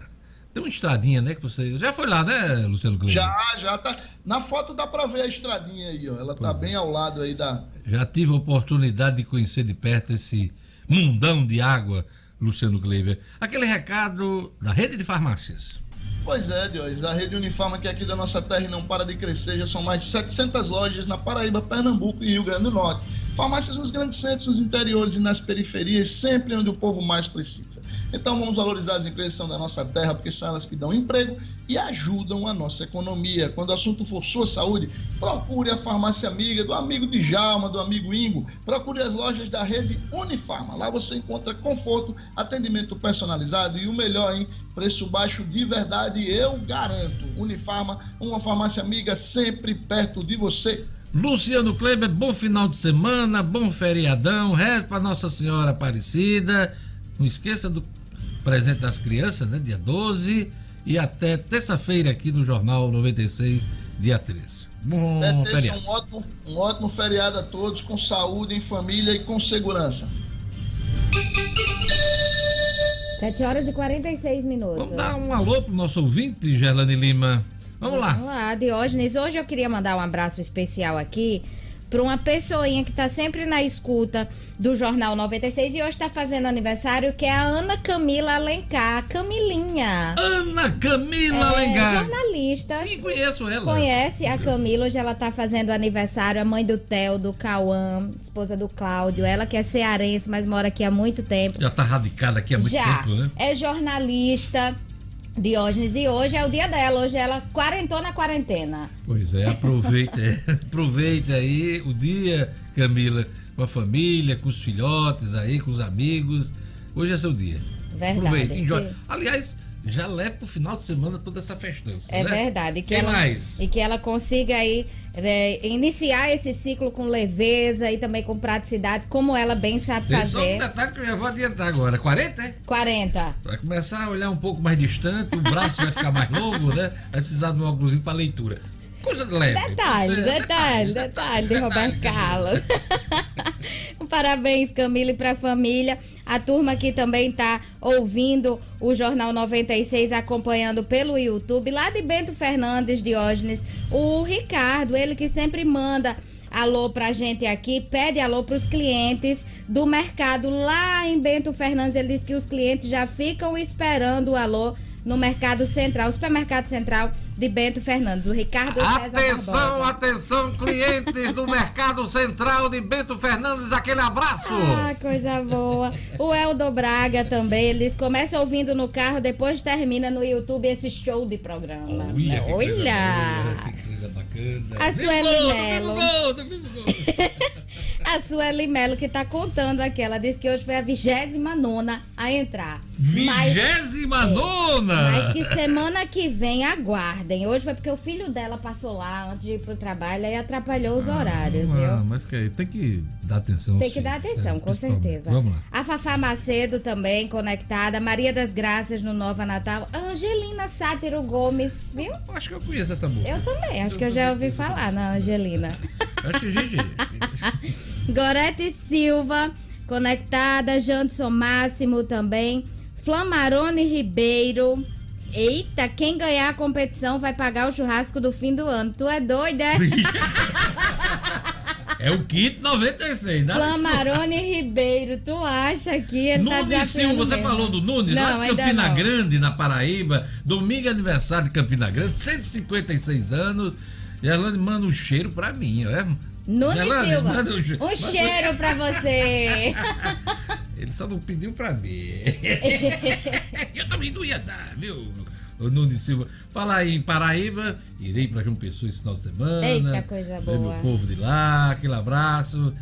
tem uma estradinha, né? Que você. Já foi lá, né, Luciano Cleber? Já, já tá. Na foto dá para ver a estradinha aí, ó. Ela tá pois tá é. bem ao lado aí da. Já tive a oportunidade de conhecer de perto esse mundão de água, Luciano Kleber. Aquele recado da rede de farmácias. Pois é, Diógenes. A rede Unifarma, que é aqui da nossa terra e não para de crescer, já são mais de 700 lojas na Paraíba, Pernambuco e Rio Grande do Norte. Farmácias nos grandes centros, nos interiores e nas periferias, sempre onde o povo mais precisa. Então vamos valorizar as empresas que são da nossa terra, porque são elas que dão emprego e ajudam a nossa economia. Quando o assunto for sua saúde, procure a farmácia amiga do amigo Djalma, do amigo Ingo. Procure as lojas da rede Unifarma. Lá você encontra conforto, atendimento personalizado e o melhor, hein? Preço baixo de verdade, eu garanto. Unifarma, uma farmácia amiga sempre perto de você. Luciano Kleber, bom final de semana, bom feriadão, rezo para Nossa Senhora Aparecida. Não esqueça do presente das crianças, né? Dia 12 e até terça-feira aqui no Jornal 96, dia 13. Bom é, feriado. Um ótimo, um ótimo feriado a todos, com saúde, em família e com segurança. 7 horas e 46 minutos. Vamos dar um alô pro nosso ouvinte, Gerlane Lima. Vamos lá. Vamos lá, Diógenes. Hoje eu queria mandar um abraço especial aqui para uma pessoinha que está sempre na escuta do Jornal 96 e hoje está fazendo aniversário, que é a Ana Camila Alencar, Camilinha. Ana Camila é, Alencar. jornalista. Sim, conheço ela. Conhece a Camila, hoje ela está fazendo aniversário, a mãe do Theo, do Cauã, esposa do Cláudio, ela que é cearense, mas mora aqui há muito tempo. Já está radicada aqui há muito Já. tempo, né? É jornalista, Diógenes, e hoje é o dia dela, hoje ela quarentou na quarentena. Pois é, aproveita, aproveita aí o dia, Camila, com a família, com os filhotes aí, com os amigos. Hoje é seu dia. Verdade. Aproveita, enjoy. Aliás, já leva pro final de semana toda essa festança. É né? verdade. E que, ela, mais? e que ela consiga aí é, iniciar esse ciclo com leveza e também com praticidade, como ela bem sabe Tem fazer. Só um detalhe que eu já vou adiantar agora. 40, é? 40. Vai começar a olhar um pouco mais distante, o braço vai ficar mais longo, né? Vai precisar de um óculos para leitura. Coisa leve. Detalhe, detalhe, detalhe, detalhe de Roberto Carlos. Parabéns, Camila, e para a família. A turma aqui também está ouvindo o Jornal 96, acompanhando pelo YouTube, lá de Bento Fernandes, Diógenes. O Ricardo, ele que sempre manda alô pra gente aqui, pede alô pros clientes do mercado lá em Bento Fernandes. Ele diz que os clientes já ficam esperando o alô no Mercado Central, Supermercado Central de Bento Fernandes. O Ricardo César Atenção, Barbosa. atenção, clientes do Mercado Central de Bento Fernandes, aquele abraço! Ah, coisa boa. O Eldo Braga também, eles começam ouvindo no carro, depois termina no YouTube esse show de programa. Olha, que coisa Olha. que coisa bacana. A Sueli Melo. A Sueli Melo que tá contando aqui, ela disse que hoje foi a 29 a entrar. Mas, Vigésima nona! mas que semana que vem aguardem. Hoje foi porque o filho dela passou lá antes de ir pro trabalho e atrapalhou os horários, Ah, viu? mas que, tem que dar atenção. Tem que sim. dar atenção, É, com certeza. Vamos lá. A Fafá Macedo também conectada. Maria das Graças no Nova Natal. Angelina Sátiro Gomes, viu? Eu Acho que eu conheço essa música. Eu também, acho que eu já ouvi falar na Angelina. Acho que é GG. Gorete Silva, conectada. Janderson Máximo também. Flamarone Ribeiro. Eita, quem ganhar a competição vai pagar o churrasco do fim do ano. Tu é doida, é? É o kit 96, né? Flamarone Ribeiro, tu acha que ele tá Nunes desafiando Silva, você mesmo? falou do Nunes, Não, lá de Campina não. Grande, na Paraíba. Domingo é aniversário de Campina Grande, 156 anos. Gerlane manda um cheiro pra mim, ó. Nunes Silva, manda um che- um manda- cheiro pra você. Ele só não pediu pra mim. Eu também não ia dar, viu? O Nunes Silva. Falar em Paraíba, irei pra João Pessoa esse final de semana. Eita, coisa boa. meu povo de lá, aquele abraço.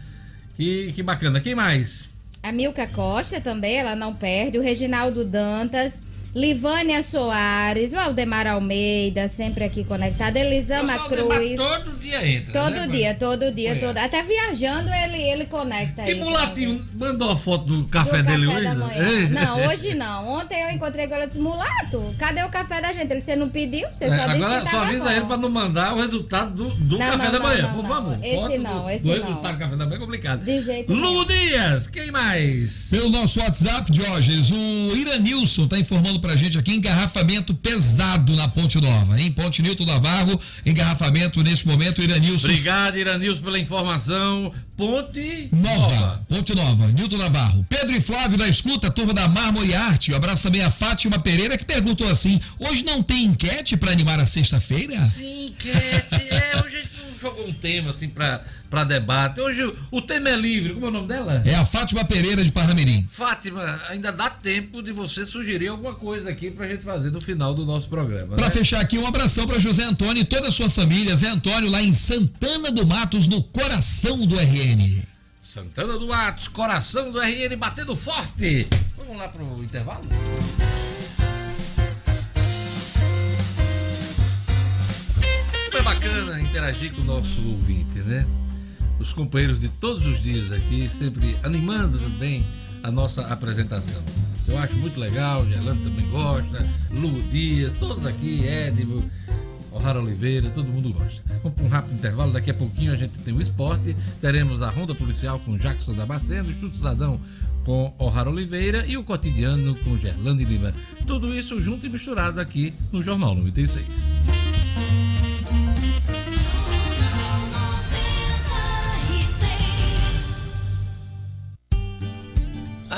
Que, que bacana. Quem mais? A Milka Costa também, ela não perde. O Reginaldo Dantas. Livânia Soares, o Aldemar Almeida, sempre aqui conectado. Elisama O Valdemar Cruz. Todo dia entra. Todo né, dia, todo dia, Olha. todo. Até viajando ele, ele conecta. E Mulatinho mandou a foto do Do café dele café hoje? da né? Não, hoje não. Ontem eu encontrei com ele e disse, Mulato, cadê o café da gente? Ele, você não pediu? Você É, só disse agora que só avisa bom. ele pra não mandar o resultado do, do Não, café não, da manhã, não, por não. favor. Esse Foto não, do, esse do não. resultado do café da manhã é complicado. De jeito nenhum. Dias, quem mais? Pelo nosso WhatsApp, Diógenes, o Iranilson tá informando pra gente aqui engarrafamento pesado na Ponte Nova, hein? Ponte Nilton Navarro, engarrafamento nesse momento, Iranilson. Obrigado, Iranilson, pela informação. Ponte Nova, Ponte Nova, Nilton Navarro. Pedro e Flávio da escuta, turma da Mármore Arte. Um abraço também a Fátima Pereira que perguntou assim: hoje não tem enquete pra animar a sexta-feira? Sim, Cat. É, hoje a gente não jogou um tema assim pra, pra debate. Hoje o, o tema é livre. Como é o nome dela? É a Fátima Pereira de Parnamirim. Fátima, ainda dá tempo de você sugerir alguma coisa aqui pra gente fazer no final do nosso programa. Pra né? fechar aqui, um abração pra José Antônio e toda a sua família. Zé Antônio lá em Santana do Matos, no coração do RN. Santana do Matos, coração do RN batendo forte. Vamos lá pro intervalo? Bacana interagir com o nosso ouvinte, né? Os companheiros de todos os dias aqui, sempre animando também a nossa apresentação. Eu acho muito legal, Gerlando também gosta, Lu Dias, todos aqui, Edmo, O'Hara Oliveira, todo mundo gosta. Vamos para um rápido intervalo, daqui a pouquinho a gente tem o esporte, teremos a Ronda Policial com Jackson Damasceno, Estudo Cidadão com O'Hara Oliveira e o Cotidiano com Gerlando Lima. Tudo isso junto e misturado aqui no Jornal 96.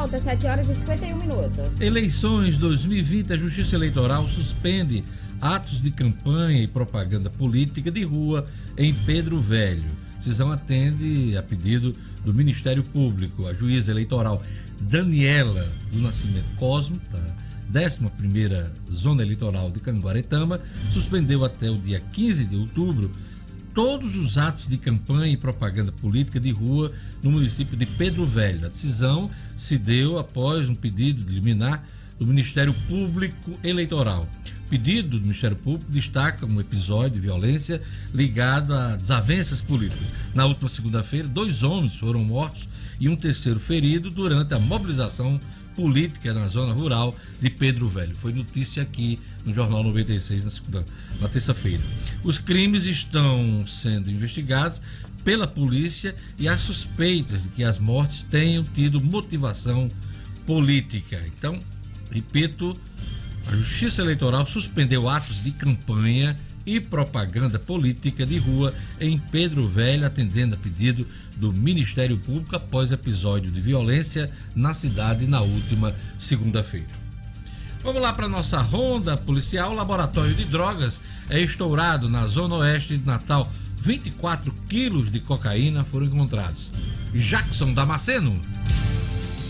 Volta, 7 horas e 51 minutos. Eleições 2020, a Justiça Eleitoral suspende atos de campanha e propaganda política de rua em Pedro Velho. Decisão atende a pedido do Ministério Público. A juíza eleitoral Daniela do Nascimento Cosmo, da 11ª Zona Eleitoral de Canguaretama, suspendeu até o dia 15 de outubro todos os atos de campanha e propaganda política de rua no município de Pedro Velho. A decisão se deu após um pedido de liminar do Ministério Público Eleitoral. pedido do Ministério Público destaca um episódio de violência ligado a desavenças políticas. Na última segunda-feira, dois homens foram mortos e um terceiro ferido durante a mobilização política na zona rural de Pedro Velho. Foi notícia aqui no Jornal 96 na, na terça-feira. Os crimes estão sendo investigados pela polícia e há suspeitas de que as mortes tenham tido motivação política. Então, repito, a Justiça Eleitoral suspendeu atos de campanha e propaganda política de rua em Pedro Velho, atendendo a pedido do Ministério Público após episódio de violência na cidade na última segunda-feira. Vamos lá para nossa ronda policial. O laboratório de drogas é estourado na zona oeste de Natal. 24 quilos de cocaína foram encontrados. Jackson Damasceno.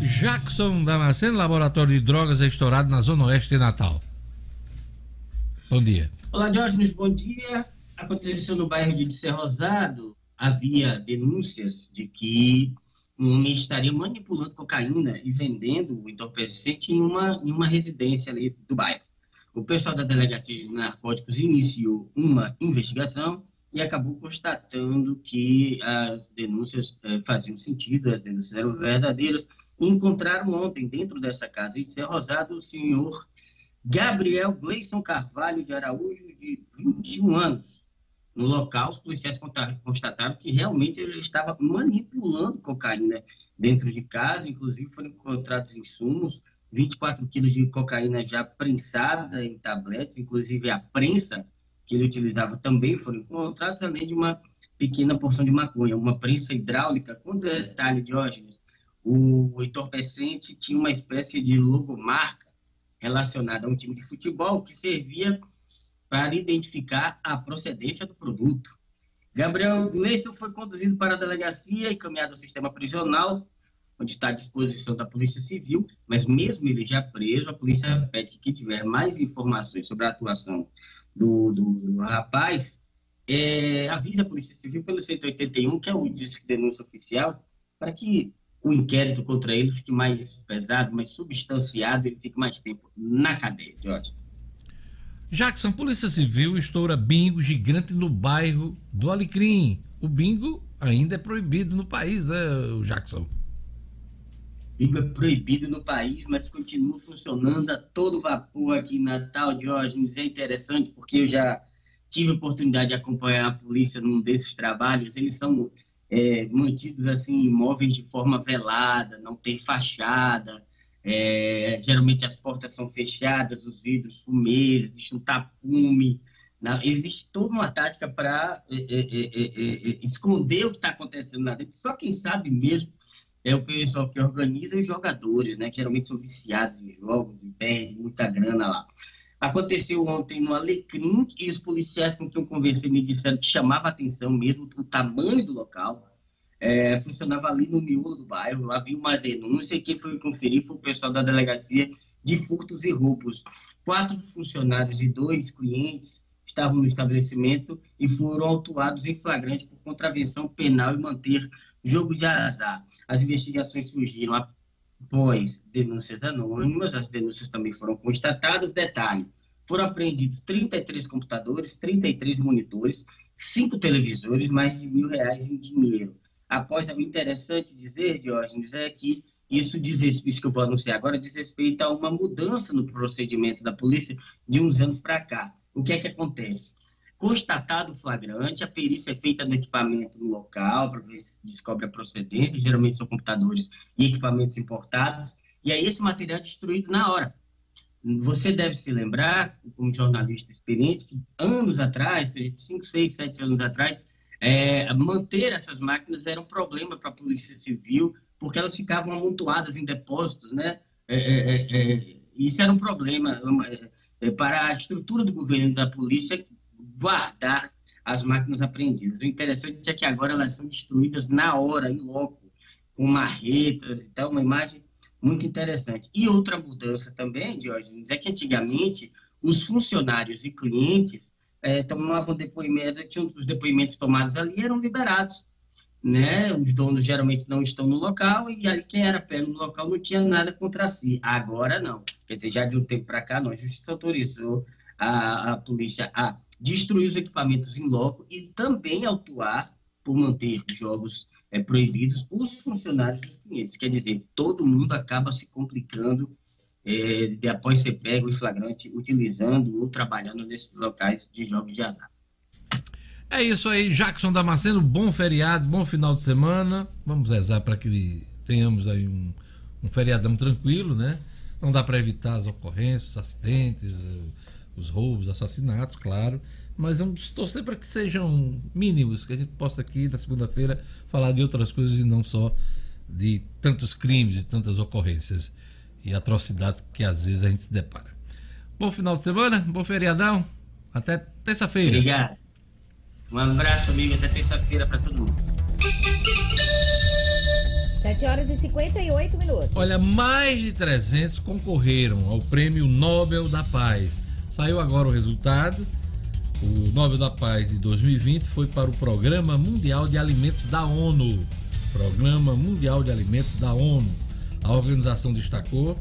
Jackson Damasceno, laboratório de drogas é estourado na Zona Oeste de Natal. Bom dia. Olá, Diógenes, bom dia. Aconteceu no bairro de Ser Rosado, havia denúncias de que um homem estaria manipulando cocaína e vendendo o entorpecente em uma, em uma residência ali do bairro. O pessoal da Delegacia de Narcóticos iniciou uma investigação e acabou constatando que as denúncias eh, faziam sentido, as denúncias eram verdadeiras, encontraram ontem, dentro dessa casa de Ser Rosado, o senhor Gabriel Gleison Carvalho de Araújo, de 21 anos. No local, os policiais constataram que realmente ele estava manipulando cocaína dentro de casa, inclusive foram encontrados insumos, 24 quilos de cocaína já prensada em tabletes, inclusive a prensa que ele utilizava também foram encontrados, além de uma pequena porção de maconha, uma prensa hidráulica, com detalhe, Diógenes, o entorpecente tinha uma espécie de logomarca relacionada a um time de futebol que servia para identificar a procedência do produto. Gabriel Gleison foi conduzido para a delegacia e encaminhado ao sistema prisional, onde está à disposição da Polícia Civil, mas mesmo ele já preso, a polícia pede que quem tiver mais informações sobre a atuação do, do, do rapaz, é, avise a Polícia Civil pelo 181, que é o disque denúncia oficial, para que o inquérito contra ele fique mais pesado, mais substanciado, ele fique mais tempo na cadeia, Jorge. Jackson, Polícia Civil estoura bingo gigante no bairro do Alecrim. O bingo ainda é proibido no país, né, Jackson? Bingo é proibido no país, mas continua funcionando a todo vapor aqui em Natal, Diógenes. É interessante porque eu já tive a oportunidade de acompanhar a polícia num desses trabalhos. Eles são é, mantidos assim imóveis de forma velada, não tem fachada, é, geralmente as portas são fechadas, os vidros fumês, existe um tapume, né? existe toda uma tática para é é, é, é, esconder o que está acontecendo lá dentro. Só quem sabe mesmo é o pessoal que organiza os jogadores, né? Geralmente são viciados em jogos, perdem muita grana lá. Aconteceu ontem no Alecrim e os policiais com quem eu conversei me disseram que chamava a atenção mesmo o tamanho do local. É, funcionava ali no miolo do bairro, havia uma denúncia e quem foi conferir foi o pessoal da delegacia de furtos e roubos. Quatro funcionários e dois clientes estavam no estabelecimento e foram autuados em flagrante por contravenção penal e manter jogo de azar. As investigações surgiram após denúncias anônimas, as denúncias também foram constatadas. Detalhe: foram apreendidos 33 computadores, 33 monitores, cinco televisores, mais de mil reais em dinheiro. Após o interessante dizer, Diógenes, é que isso diz isso que eu vou anunciar agora diz respeito a uma mudança no procedimento da polícia de uns anos para cá. O que é que acontece? Constatado o flagrante, a perícia é feita no equipamento no local para ver se descobre a procedência, geralmente são computadores e equipamentos importados, e aí esse material é destruído na hora. Você deve se lembrar, como jornalista experiente, que anos atrás, 5, 6, 7 anos atrás, é, manter essas máquinas era um problema para a Polícia Civil, porque elas ficavam amontoadas em depósitos, né? É, é, é, é isso era um problema é, para a estrutura do governo da polícia guardar as máquinas apreendidas. O interessante é que agora elas são destruídas na hora, em loco, com marretas e tal, uma imagem muito interessante. E outra mudança também, Diógenes, é que antigamente os funcionários e clientes eh, tomavam depoimento, tinham, os depoimentos tomados ali eram liberados. Né? Os donos geralmente não estão no local e aí quem era pé no local não tinha nada contra si. Agora não. Quer dizer, já de um tempo para cá, não. A justiça autorizou a, a polícia a destruir os equipamentos em loco e também autuar por manter jogos é, proibidos os funcionários dos clientes. Quer dizer, todo mundo acaba se complicando é, de após ser pego em flagrante utilizando ou trabalhando nesses locais de jogos de azar. É isso aí, Jackson Damasceno, bom feriado, bom final de semana. Vamos rezar para que tenhamos aí um, um feriadão tranquilo, né? Não dá para evitar as ocorrências, acidentes, os roubos, assassinatos, claro. Mas vamos torcer para que sejam mínimos, que a gente possa aqui na segunda-feira falar de outras coisas e não só de tantos crimes, de tantas ocorrências e atrocidades que às vezes a gente se depara. Bom final de semana, bom feriadão. Até terça-feira. Obrigado. Um abraço, amigo. Até terça-feira para todo mundo. 7 horas e 58 minutos. Olha, mais de 300 concorreram ao Prêmio Nobel da Paz. Saiu agora o resultado. O Nobel da Paz de 2020 foi para o Programa Mundial de Alimentos da ONU. Programa Mundial de Alimentos da ONU. A organização destacou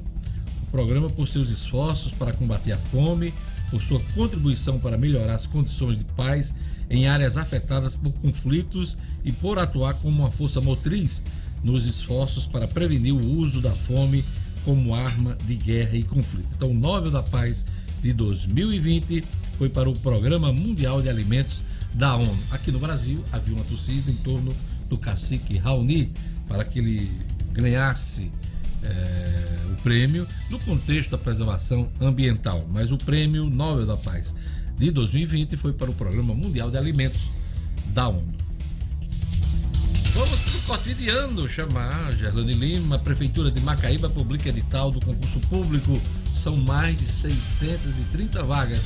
o programa por seus esforços para combater a fome, por sua contribuição para melhorar as condições de paz em áreas afetadas por conflitos e por atuar como uma força motriz nos esforços para prevenir o uso da fome como arma de guerra e conflito. Então, o Nobel da Paz de 2020 foi para o Programa Mundial de Alimentos da ONU. Aqui no Brasil havia uma torcida em torno do cacique Raoni para que ele ganhasse é, o prêmio no contexto da preservação ambiental, mas o prêmio Nobel da Paz de 2020 foi para o Programa Mundial de Alimentos da ONU. Vamos para o cotidiano chamar Gerlane Lima, Prefeitura de Macaíba publica edital do concurso público. São mais de 630 vagas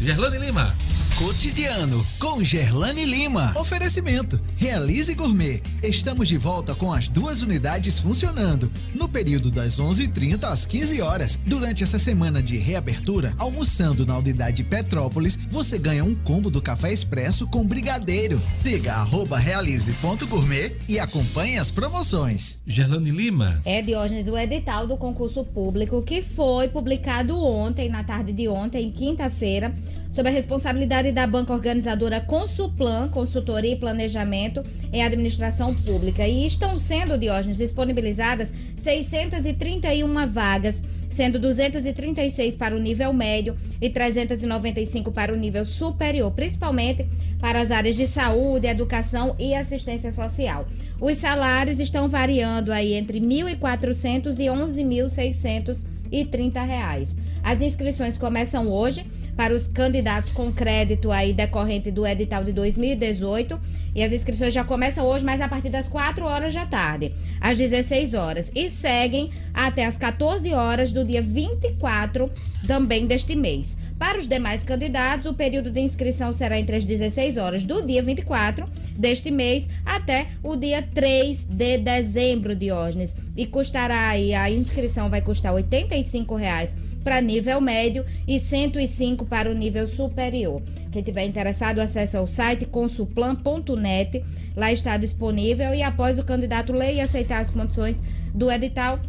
Gerlane Lima. Cotidiano com Gerlane Lima. Oferecimento: Realize Gourmet. Estamos de volta com as duas unidades funcionando no período das 11:30 às 15 horas. Durante essa semana de reabertura, almoçando na unidade Petrópolis, você ganha um combo do café expresso com brigadeiro. Siga arroba realize.gourmet e acompanhe as promoções. Gerlane Lima. É, Diógenes, o edital do concurso público que foi publicado ontem, na tarde de ontem, quinta-feira, sob a responsabilidade da banca organizadora Consulplan, Consultoria e Planejamento em Administração Pública. E estão sendo, Diógenes, disponibilizadas 631 vagas, sendo 236 para o nível médio e 395 para o nível superior, principalmente para as áreas de saúde, educação e assistência social. Os salários estão variando aí entre 1.400 e 11.630 reais. As inscrições começam hoje para os candidatos com crédito aí decorrente do edital de 2018. E as inscrições já começam hoje, mas a partir das 4 horas da tarde, às 16 horas. E seguem até as 14 horas do dia 24 também deste mês. Para os demais candidatos, o período de inscrição será entre as 16 horas do dia 24 deste mês até o dia 3 de dezembro, Diógenes. E custará aí, a inscrição vai custar 85 reais para nível médio e 105 para o nível superior. Quem tiver interessado, acesse o site consulplan.net. Lá está disponível e após o candidato ler e aceitar as condições do edital,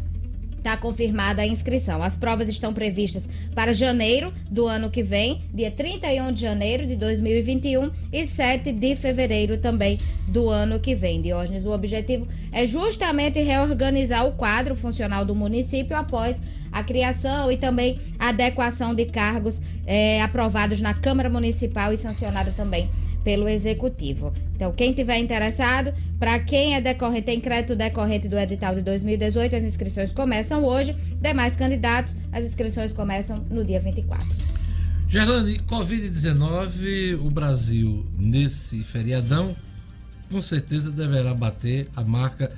Está confirmada a inscrição. As provas estão previstas para janeiro do ano que vem, dia 31 de janeiro de 2021 e 7 de fevereiro também do ano que vem. Diógenes, o objetivo é justamente reorganizar o quadro funcional do município após a criação e também a adequação de cargos é, aprovados na Câmara Municipal e sancionada também pelo Executivo. Então, quem tiver interessado, para quem é decorrente, tem crédito decorrente do edital de 2018, as inscrições começam hoje. Demais candidatos, as inscrições começam no dia 24. Gerlane, Covid-19, o Brasil, nesse feriadão, com certeza deverá bater a marca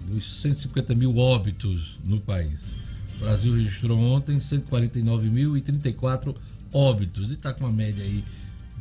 dos 150 mil óbitos no país. O Brasil registrou ontem 149.034 óbitos e está com uma média aí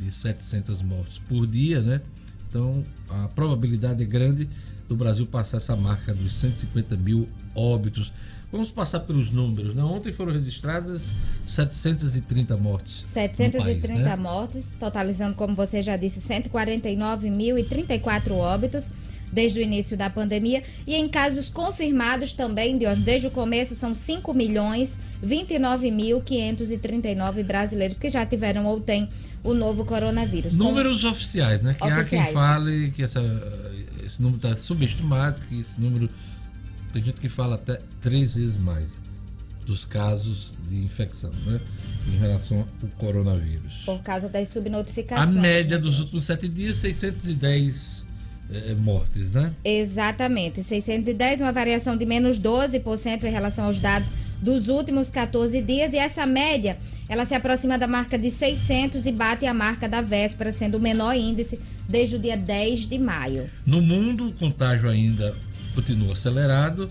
de 700 mortes por dia, né? Então a probabilidade é grande do Brasil passar essa marca dos 150 mil óbitos. Vamos passar pelos números. Né? Ontem foram registradas 730 mortes. 730 no país, né? mortes, totalizando, como você já disse, 149.034 óbitos desde o início da pandemia. E em casos confirmados também, desde o começo, são 5 milhões 29.539 brasileiros que já tiveram ou têm o novo coronavírus. Números oficiais, né? Que há Oficiais. quem fale que essa, esse número está subestimado, que esse número. Tem gente que fala até três vezes mais dos casos de infecção, né? Em relação ao coronavírus. Por causa das A subnotificações. média né, dos últimos sete dias, 610 eh, mortes, né? Exatamente. 610, uma variação de menos 12% em relação aos dados dos últimos 14 dias. E essa média, ela se aproxima da marca de 600 e bate a marca da véspera, sendo o menor índice desde o dia 10 de maio. No mundo, o contágio ainda continua acelerado.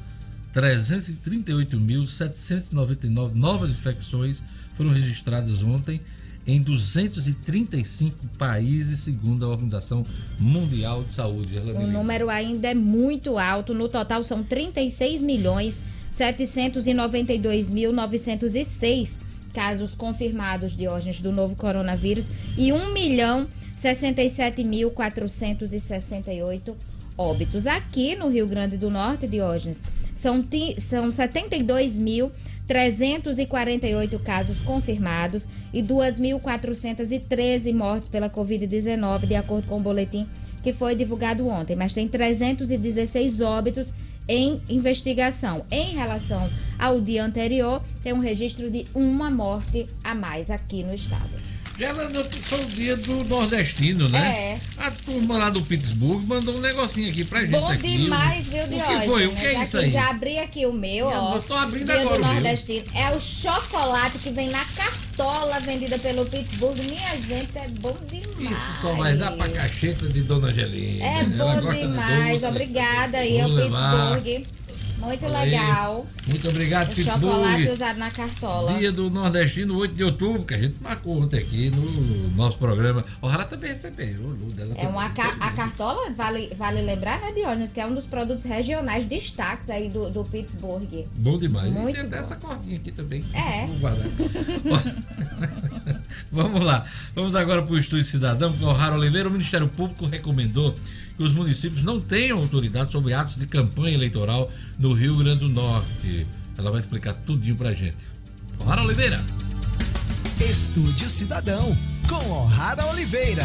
338.799 novas infecções foram registradas ontem em 235 países, segundo a Organização Mundial de Saúde. O número ainda é muito alto. No total, são 36 milhões 792.906 casos confirmados de órgãos do novo coronavírus e 1 milhão 67.468 óbitos. Aqui no Rio Grande do Norte, Diógenes, são, são 72.348 casos confirmados e 2.413 mortes pela Covid-19, de acordo com o boletim que foi divulgado ontem. Mas tem 316 óbitos em investigação. Em relação ao dia anterior, tem um registro de uma morte a mais aqui no estado. Ela notificou o dia do nordestino, né? É. A turma lá do Pittsburgh mandou um negocinho aqui pra gente. Bom aqui. demais, viu, O Diógenes? que foi? O que é Já isso aí? Já abri aqui o meu, Minha ó. tô abrindo Dia agora do o meu. nordestino. É o chocolate que vem na cartola vendida pelo Pittsburgh. Minha gente, é bom demais. Isso só vai dar pra cacheta de Dona Angelina. É bom de demais. doce. Obrigada aí ao. Pittsburgh. Muito Olha aí. legal. Muito obrigado, O chocolate Pittsburgh. usado na cartola. Dia do Nordestino, 8 de outubro, que a gente marcou ontem aqui no nosso programa. Ojalá também recebeu. o É uma ca- a cartola, vale, vale lembrar, né, Diógenes, que é um dos produtos regionais destaques aí do, do Pittsburgh. Bom demais. Muito e tem essa cordinha aqui também. É. Vamos lá. Vamos agora para o Estúdio Cidadão, com o Raro Oliveira. O Ministério Público recomendou que os municípios não tenham autoridade sobre atos de campanha eleitoral no Rio Grande do Norte. Ela vai explicar tudinho pra gente. Raro Oliveira. Estúdio Cidadão, com O'Hara Oliveira.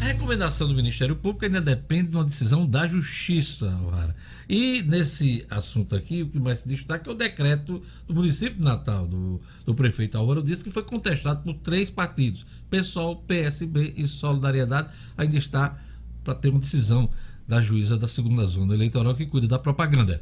A recomendação do Ministério Público ainda depende de uma decisão da Justiça, O'Hara. E nesse assunto aqui, o que mais se destaca é o decreto do município de Natal, do, do prefeito Álvaro Dias, que foi contestado por três partidos: PSOL, PSB e Solidariedade. Ainda está para ter uma decisão da juíza da segunda zona eleitoral que cuida da propaganda.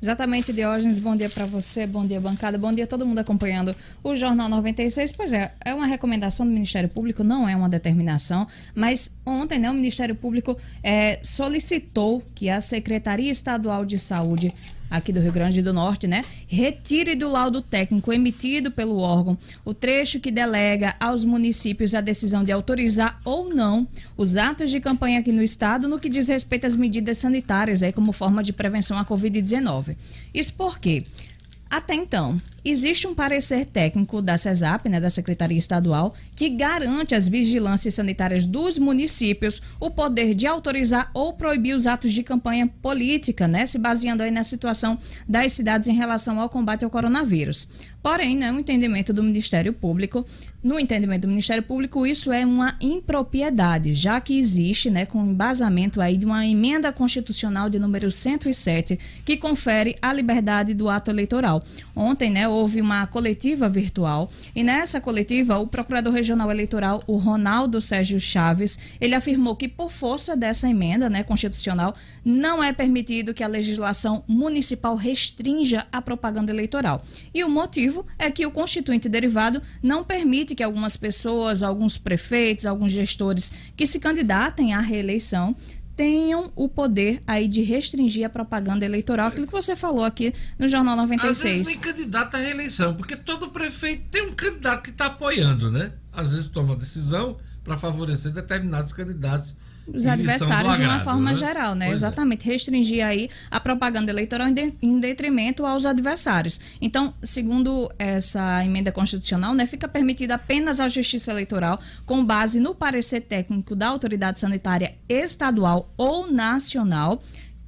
Exatamente, Diógenes. Bom dia para você, bom dia, bancada, bom dia todo mundo acompanhando o Jornal 96. Pois é, é uma recomendação do Ministério Público, não é uma determinação, mas ontem né, o Ministério Público eh, solicitou que a Secretaria Estadual de Saúde aqui do Rio Grande do Norte, né, retire do laudo técnico emitido pelo órgão o trecho que delega aos municípios a decisão de autorizar ou não os atos de campanha aqui no estado no que diz respeito às medidas sanitárias aí como forma de prevenção à Covid-19. Isso porque até então, existe um parecer técnico da CESAP, né, da Secretaria Estadual, que garante às vigilâncias sanitárias dos municípios o poder de autorizar ou proibir os atos de campanha política, né, se baseando aí na situação das cidades em relação ao combate ao coronavírus. Porém, né, o entendimento do Ministério Público, no entendimento do Ministério Público, isso é uma impropriedade, já que existe, né, com embasamento aí de uma emenda constitucional de número 107, que confere a liberdade do ato eleitoral. Ontem, né, houve uma coletiva virtual e nessa coletiva o Procurador Regional Eleitoral, o Ronaldo Sérgio Chaves, ele afirmou que por força dessa emenda, né, constitucional, não é permitido que a legislação municipal restrinja a propaganda eleitoral. E o motivo é que o constituinte derivado não permite que algumas pessoas, alguns prefeitos, alguns gestores que se candidatem à reeleição tenham o poder aí de restringir a propaganda eleitoral, aquilo que você falou aqui no Jornal Às vezes 96. nem candidato à reeleição, porque todo prefeito tem um candidato que está apoiando, né? Às vezes toma decisão para favorecer determinados candidatos. Os adversários de uma agrado, forma né? geral, né? Pois é. Exatamente, restringir aí a propaganda eleitoral em detrimento aos adversários. Então, segundo essa emenda constitucional, né, fica permitida apenas a Justiça Eleitoral, com base no parecer técnico da autoridade sanitária estadual ou nacional,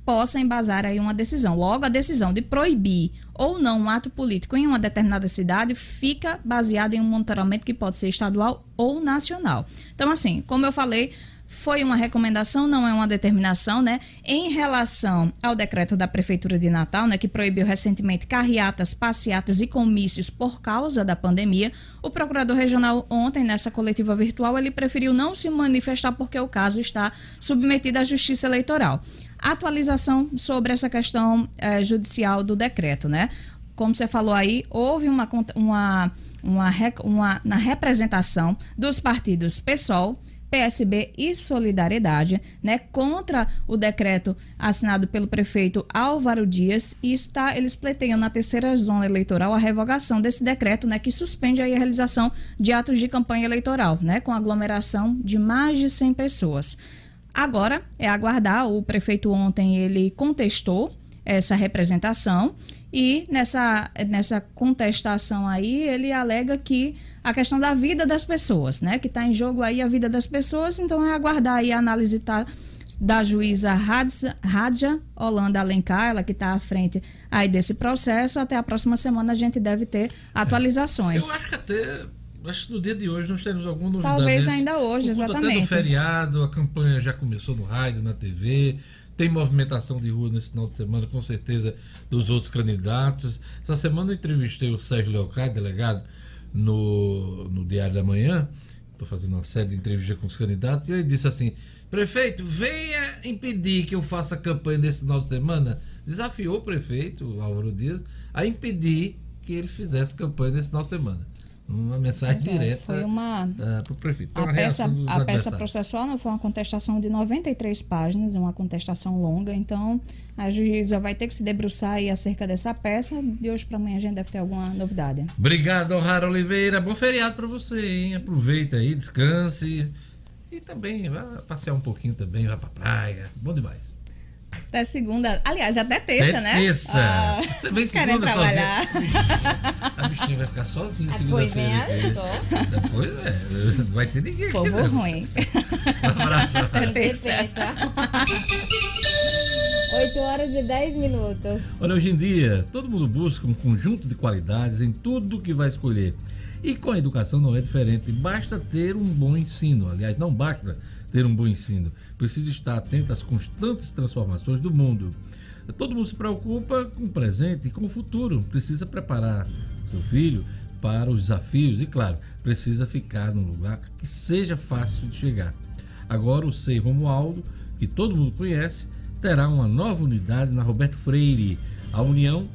possa embasar aí uma decisão. Logo, a decisão de proibir ou não um ato político em uma determinada cidade fica baseada em um monitoramento que pode ser estadual ou nacional. Então, assim, como eu falei, foi uma recomendação, não é uma determinação, né? Em relação ao decreto da Prefeitura de Natal, né, que proibiu recentemente carreatas, passeatas e comícios por causa da pandemia, o procurador regional ontem, nessa coletiva virtual, ele preferiu não se manifestar porque o caso está submetido à Justiça Eleitoral. Atualização sobre essa questão eh, judicial do decreto, né? Como você falou aí, houve uma, uma, uma, uma na representação dos partidos PSOL, PSB e Solidariedade, né, contra o decreto assinado pelo prefeito Álvaro Dias e está eles pleteiam na terceira zona eleitoral a revogação desse decreto, né, que suspende a realização de atos de campanha eleitoral, né, com aglomeração de mais de 100 pessoas. Agora é aguardar, o prefeito ontem ele contestou essa representação e nessa, nessa contestação aí ele alega que a questão da vida das pessoas, né, que está em jogo aí a vida das pessoas, então é aguardar aí a análise tá, da juíza Radja, Holanda Alencar, ela que está à frente aí desse processo, até a próxima semana a gente deve ter atualizações. Eu acho que até. Acho que no dia de hoje nós teremos alguma novidade. Talvez nesse- ainda hoje, por conta até exatamente. do feriado, a campanha já começou no rádio, na TV. Tem movimentação de rua nesse final de semana, com certeza, dos outros candidatos. Essa semana eu entrevistei o Sérgio Leocádio, delegado, no, no Diário da Manhã. Estou fazendo uma série de entrevistas com os candidatos. E ele disse assim: Prefeito, venha impedir que eu faça campanha nesse final de semana. Desafiou o prefeito, Álvaro Dias, a impedir que ele fizesse campanha nesse final de semana. Uma mensagem é, direta foi uma- para o prefeito. Então, A uma peça, a peça processual não foi uma contestação de 93 páginas, é uma contestação longa, então a juíza vai ter que se debruçar aí acerca dessa peça. De hoje para amanhã a gente deve ter alguma novidade. Obrigado, O'Hara Oliveira. Bom feriado para você, hein? Aproveita aí, descanse. E também vá passear um pouquinho também, vá pra praia. Bom demais. Até segunda, aliás, até terça, Até né? terça. Ah, Você vem segunda trabalhar. A bichinha vai ficar sozinha Ah, pois segunda-feira. vem a Depois é, não vai ter ninguém aqui. Povo não. ruim. Um abraço. Até terça. pensa. 8 horas e 10 minutos. Olha, hoje em dia, todo mundo busca um conjunto de qualidades em tudo que vai escolher. E com a educação não é diferente. Basta ter um bom ensino. Aliás, não basta ter um bom ensino. Precisa estar atento às constantes transformações do mundo. Todo mundo se preocupa com o presente e com o futuro. Precisa preparar seu filho para os desafios e, claro, precisa ficar num lugar que seja fácil de chegar. Agora o SEI Romualdo, que todo mundo conhece, terá uma nova unidade na Roberto Freire, a União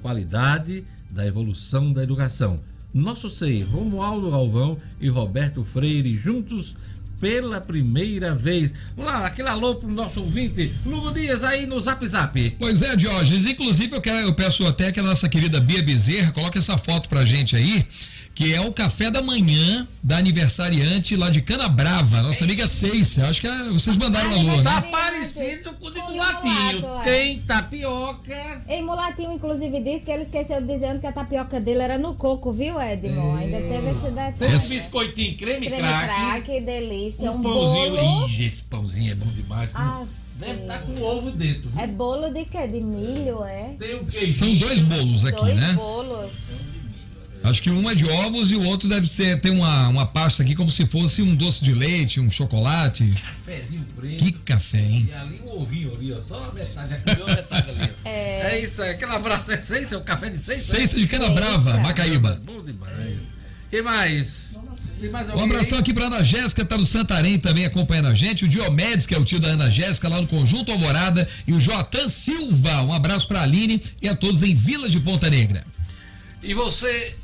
Qualidade da Evolução da Educação. Nosso SEI, Romualdo Galvão e Roberto Freire, juntos pela primeira vez. Vamos lá, aquele alô pro nosso ouvinte, Lugo Dias aí no Zap Zap. Pois é, Diógenes. Inclusive, eu, quero, eu peço até que a nossa querida Bia Bezerra coloque essa foto pra gente aí, que é o café da manhã da aniversariante lá de Canabrava, nossa amiga Ceice. Acho que é- vocês mandaram alô, Tá né? parecido com o de Com Mulatinho. Mulato, é. Tem tapioca. Ei, Mulatinho, inclusive, disse que ele esqueceu dizendo que a tapioca dele era no coco, viu, Edmo? Ainda teve esse Tem detalhe. um biscoitinho creme, Creme crack. crack, delícia. Um, Um, pãozinho. bolo. Ih, esse pãozinho é bom demais. Ah, Deve estar com ovo dentro. viu? É bolo de quê? De milho, é? Tem um São dois bolos aqui, Dois né? bolos. Acho que um é de ovos e o outro deve ser, ter uma, uma pasta aqui como se fosse um doce de leite, um chocolate. Cafézinho preto. Que café, hein? E ali um ovinho ali, ó. Só a metade. A metade ali. É. É isso aí. Aquele abraço é seis, é o café de seis. Ceiça de Canabrava, Macaíba. Bom demais. Quem mais? Tem Um abração aqui pra Ana Jéssica, tá no Santarém também acompanhando a gente. O Diomedes, que é o tio da Ana Jéssica, lá no Conjunto Alvorada. E o Joatan Silva. Um abraço pra Aline e a todos em Vila de Ponta Negra. E você,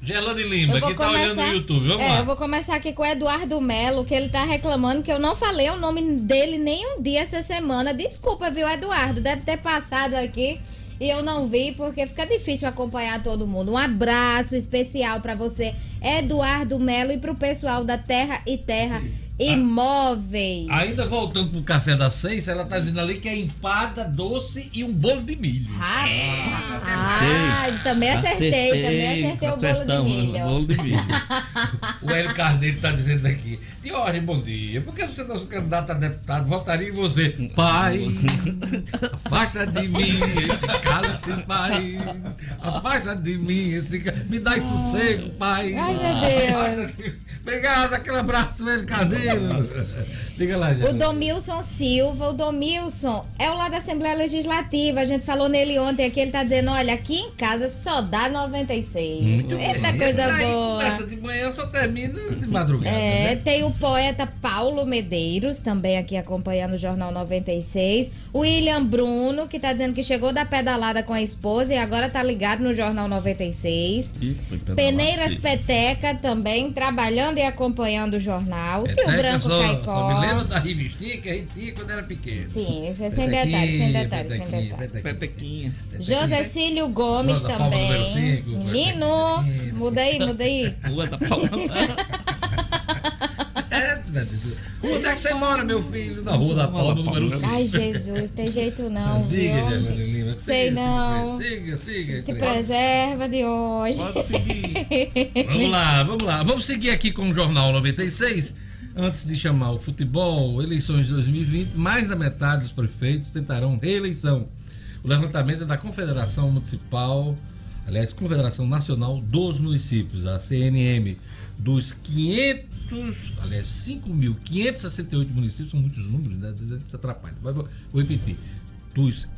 Gelane Lima, que tá olhando no YouTube. Vamos é, lá. eu vou começar aqui com o Eduardo Melo, que ele tá reclamando que eu não falei o nome dele nem um dia essa semana. Desculpa, viu, Eduardo? Deve ter passado aqui. E eu não vi porque fica difícil acompanhar todo mundo. Um abraço especial pra você, Eduardo Melo, e pro pessoal da Terra e Terra Imóveis. Ainda voltando pro café das seis, ela tá dizendo ali que é empada doce e um bolo de milho. Ah, também acertei, também acertei o bolo de milho. bolo de milho. O Hélio Carneiro tá dizendo aqui. Diori, bom dia. Por que você não se candidata a deputado? Votaria em você. Pai, afasta de mim esse cálice, pai. Afasta de mim esse Me dá esse sossego, pai. Ai, meu Deus. Obrigado, aquele abraço, Hélio Carneiro. Diga lá, O Jéssica. Domilson Silva, o Domilson é o lá da Assembleia Legislativa. A gente falou nele ontem aqui, ele tá dizendo: olha, aqui em casa só dá 96. Muito Eita bem. coisa boa. Começa de manhã, só termina de madrugada. É, né? tem o poeta Paulo Medeiros, também aqui acompanhando o Jornal 96. O William Bruno, que tá dizendo que chegou da pedalada com a esposa e agora tá ligado no Jornal 96. Ih, Peneiras seco. Peteca também trabalhando e acompanhando o jornal. O Tio Peteca Branco só, Caicó. só me lembra da revistinha que a gente tinha quando era pequeno. Sim, isso é sem detalhes, sem detalhes, sem petequinha, detalhes. Petequinha. José Cílio Gomes também. cinco, Menino, muda aí, muda aí. Rua da Palma. É, Onde é que você mora, meu filho? Na rua da Palma, número 5. Ai, Jesus, tem jeito não, Jéssica Lima. Siga, Sei siga, não. Siga, siga. Te preserva de hoje. Vamos lá, vamos lá. Vamos seguir aqui com o Jornal 96. Antes de chamar o futebol, eleições de 2020, mais da metade dos prefeitos tentarão reeleição. O levantamento é da Confederação Municipal, aliás, Confederação Nacional dos Municípios, a CNM, dos 500, aliás, 5.568 municípios, são muitos números, né? às vezes a gente se atrapalha. Mas vou, vou repetir. Dos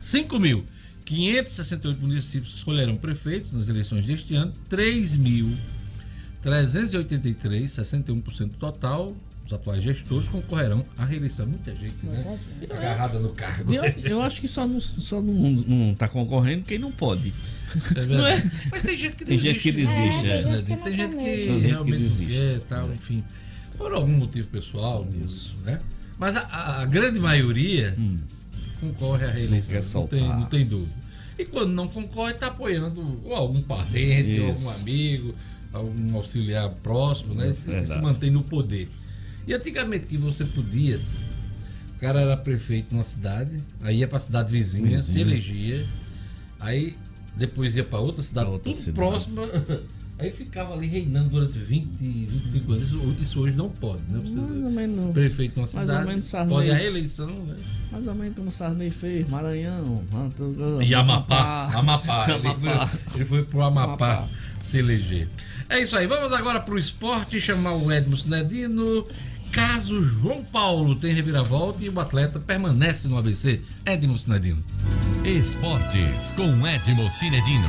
5.568 municípios que escolherão prefeitos nas eleições deste ano, 3.383, 61% total, os atuais gestores concorrerão à reeleição. Muita gente, né? Agarrada no cargo. Eu, eu acho que só não, só não, não tá concorrendo quem não pode. É. Não é? Mas tem gente que Tem gente que desiste. desiste, né? é. Tem, tem gente que Tem gente que realmente não desiste. quer, tal, enfim. Por algum motivo pessoal, isso, né? Mas a, a- grande maioria concorre à reeleição. Não, tem, não tem dúvida. E quando não concorre, está apoiando ou algum parente, ou algum amigo, algum auxiliar próximo, né? Se, se mantém no poder. E antigamente que você podia, o cara era prefeito numa cidade, aí ia para a cidade vizinha, se elegia, aí depois ia para outra cidade, outra tudo cidade. próximo. Aí ficava ali reinando durante 20, 25 anos. Isso, isso hoje não pode, né? Você Mais ou menos. prefeito numa Mais ou cidade, menos Sarney. pode a reeleição, né? Mais ou menos como Sarney fez, Maranhão, E Amapá. Amapá. Ele, Amapá. foi, ele foi pro Amapá, Amapá. se eleger. É isso aí. Vamos agora pro esporte, chamar o Edmo Sinedino. Caso João Paulo tem reviravolta e o atleta permanece no ABC. Edmo Sinedino. Esportes com Edmo Cinedino.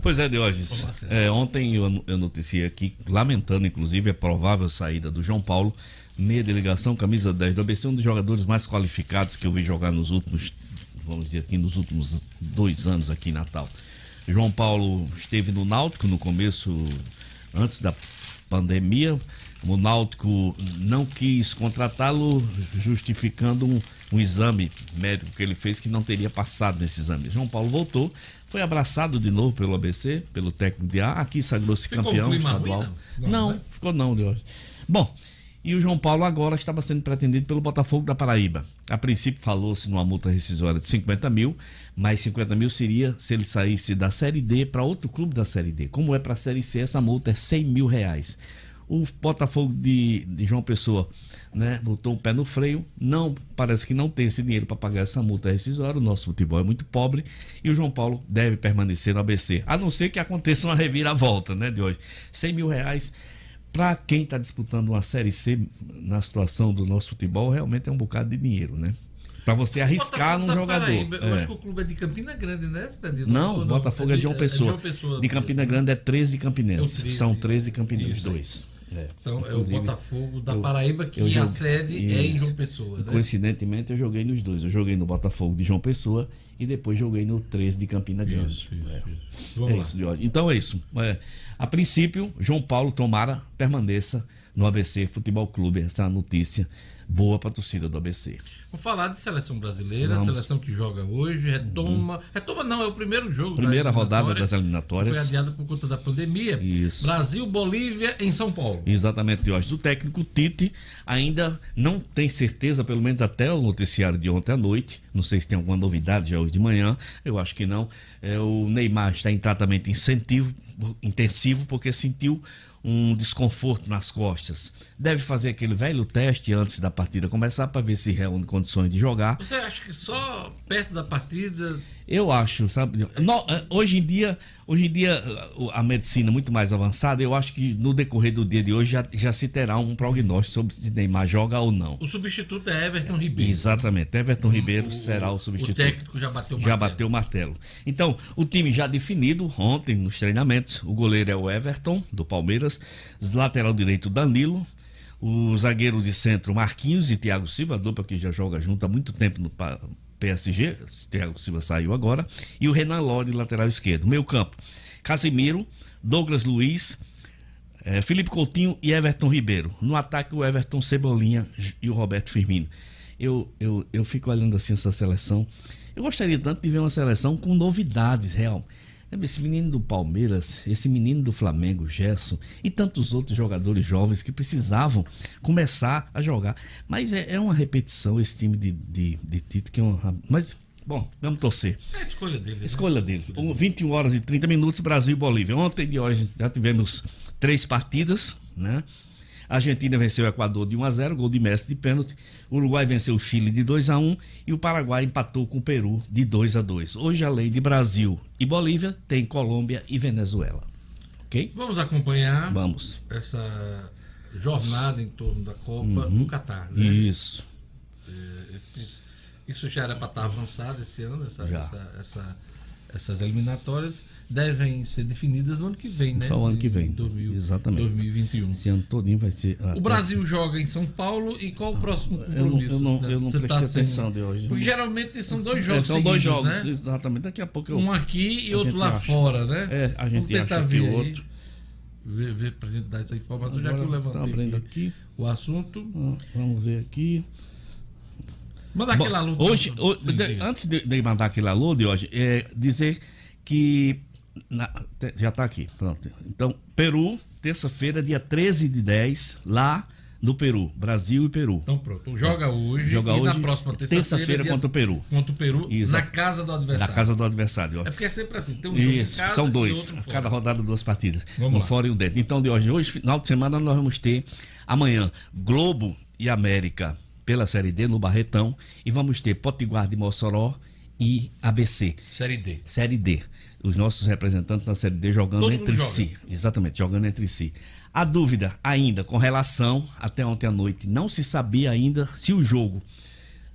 Pois é, Diógenes. É, ontem eu, eu noticiei aqui, lamentando inclusive a provável saída do João Paulo, meia delegação, camisa 10 do ABC, um dos jogadores mais qualificados que eu vi jogar nos últimos, vamos dizer aqui, nos últimos dois anos aqui em Natal. João Paulo esteve no Náutico no começo, antes da pandemia. O Náutico não quis contratá-lo, justificando um, um exame médico que ele fez que não teria passado nesse exame. João Paulo voltou, foi abraçado de novo pelo ABC, pelo técnico de A, aqui sagrou-se campeão estadual. ruim, não? não, Não, né? ficou não, Deus. Bom, e o João Paulo agora estava sendo pretendido pelo Botafogo da Paraíba. A princípio falou-se numa multa rescisória de 50 mil, mas 50 mil seria se ele saísse da Série D para outro clube da Série D. Como é para a Série C, essa multa é 100 mil reais. O Botafogo de, de João Pessoa né, botou o pé no freio, não parece que não tem esse dinheiro para pagar essa multa rescisória, o nosso futebol é muito pobre e o João Paulo deve permanecer no ABC, a não ser que aconteça uma reviravolta né, de hoje. 100 mil reais para quem está disputando uma Série C na situação do nosso futebol, realmente é um bocado de dinheiro, né? Para você arriscar Botafogo num da jogador. Paraíba, Eu É. acho que o clube é de Campina Grande, né, Cidadino? Não, Botafogo é de João Pessoa. Pessoa. De Campina Grande é 13 campinenses. É o 13. São 13 campinenses, aí. dois. É. Então é o Inclusive, Botafogo da eu- Paraíba, que a joguei- sede é em Isso. João Pessoa. Né? Coincidentemente, eu joguei nos dois. Eu joguei no Botafogo de João Pessoa e depois joguei no 13 de Campina Grande. É. Vamos É lá. isso. Então é isso. É, a princípio, João Paulo Tomara permaneça no ABC Futebol Clube. Essa é a notícia boa para a torcida do ABC. Vamos falar de seleção brasileira, Vamos. seleção que joga hoje, retoma. Retoma não, é o primeiro jogo. da Primeira rodada eliminatória. das eliminatórias. Foi adiado por conta da pandemia. Isso. Brasil, Bolívia em São Paulo. Exatamente, Diógenes. O técnico Tite ainda não tem certeza, pelo menos até o noticiário de ontem à noite. Não sei se tem alguma novidade já hoje de manhã. Eu acho que não. É, o Neymar está em tratamento incentivo, intensivo porque sentiu um desconforto nas costas. Deve fazer aquele velho teste antes da partida começar para ver se reúne condições de jogar. Você acha que só perto da partida. Eu acho, sabe? no- eh, hoje em dia, hoje em dia eh, o- a medicina muito mais avançada, eu acho que no decorrer do dia de hoje já, já se terá um prognóstico sobre se Neymar joga ou não. O substituto é Everton Ribeiro. Exatamente, Everton Ribeiro será o substituto. O técnico já bateu o Já martelo. bateu o martelo. Então, o time já definido ontem nos treinamentos. O goleiro é o Everton, do Palmeiras. Lateral direito, Danilo. O zagueiro de centro, Marquinhos e Thiago Silva, dupla que já joga junto há muito tempo no PSG. Thiago Silva saiu agora. E o Renan Lodi, lateral esquerdo. Meio campo, Casimiro, Douglas Luiz, é, Felipe Coutinho e Everton Ribeiro. No ataque, o Everton Cebolinha e o Roberto Firmino. Eu, eu, eu fico olhando assim essa seleção. Eu gostaria tanto de ver uma seleção com novidades, real. Esse menino do Palmeiras, esse menino do Flamengo, Gerson, e tantos outros jogadores jovens que precisavam começar a jogar. Mas é, é uma repetição esse time de, de, de Tito, que é uma. Mas, bom, vamos torcer. É a escolha dele. né? Escolha dele. Um, 21 horas e 30 minutos, Brasil e Bolívia. Ontem de hoje já tivemos três partidas, né? A Argentina venceu o Equador de 1 a 0, gol de Messi de pênalti. O Uruguai venceu o Chile de 2 a 1 e o Paraguai empatou com o Peru de 2 a 2. Hoje além de Brasil e Bolívia, tem Colômbia e Venezuela. OK? Vamos acompanhar Vamos. essa jornada em torno da Copa Uhum. no Catar. Né? Isso. É, esses- isso já era para estar avançado esse ano, essa- essa- essa- essas eliminatórias devem ser definidas no ano que vem, né? Só o ano que Em vem. 2000, Exatamente. 2021. Esse ano todinho vai ser O Brasil joga em São Paulo e qual o próximo Eu não- compromisso? eu não- né? eu não Você prestei sem- atenção de hoje. Porque geralmente são dois É, jogos são dois jogos, né? exatamente. Daqui a pouco eu Um aqui e outro lá acha. fora, né? É, a gente Vamos tentar ver aí. outro. Ver, ver pra gente dar essa informação, já que eu Agora, levantei tá abrindo aqui, o assunto. Ah, Vamos ver aqui. Manda Bom, aquele alô. Hoje, Sim, ho- de- antes de, de mandar aquele alô de hoje, é dizer que. Na- já está aqui, pronto. Então, Peru, terça-feira, dia 13 de 10, lá no Peru. Brasil e Peru. Então pronto. Joga hoje Joga e na hoje, próxima terça-feira. terça-feira dia- contra o Peru. Contra o Peru, Isso. na casa do adversário. Na casa do adversário. É porque é sempre assim, tem um jogo Isso, são dois. Cada rodada, duas partidas. Vamos um lá. fora e um dentro. Então, de hoje, hoje, final de semana, nós vamos ter amanhã Globo e América pela Série D no Barretão. E vamos ter Potiguar de Mossoró e ABC. Série D. Série D. Os nossos representantes na Série D jogando Todo entre joga. si. Exatamente, jogando entre si. A dúvida ainda com relação, até ontem à noite, não se sabia ainda se o jogo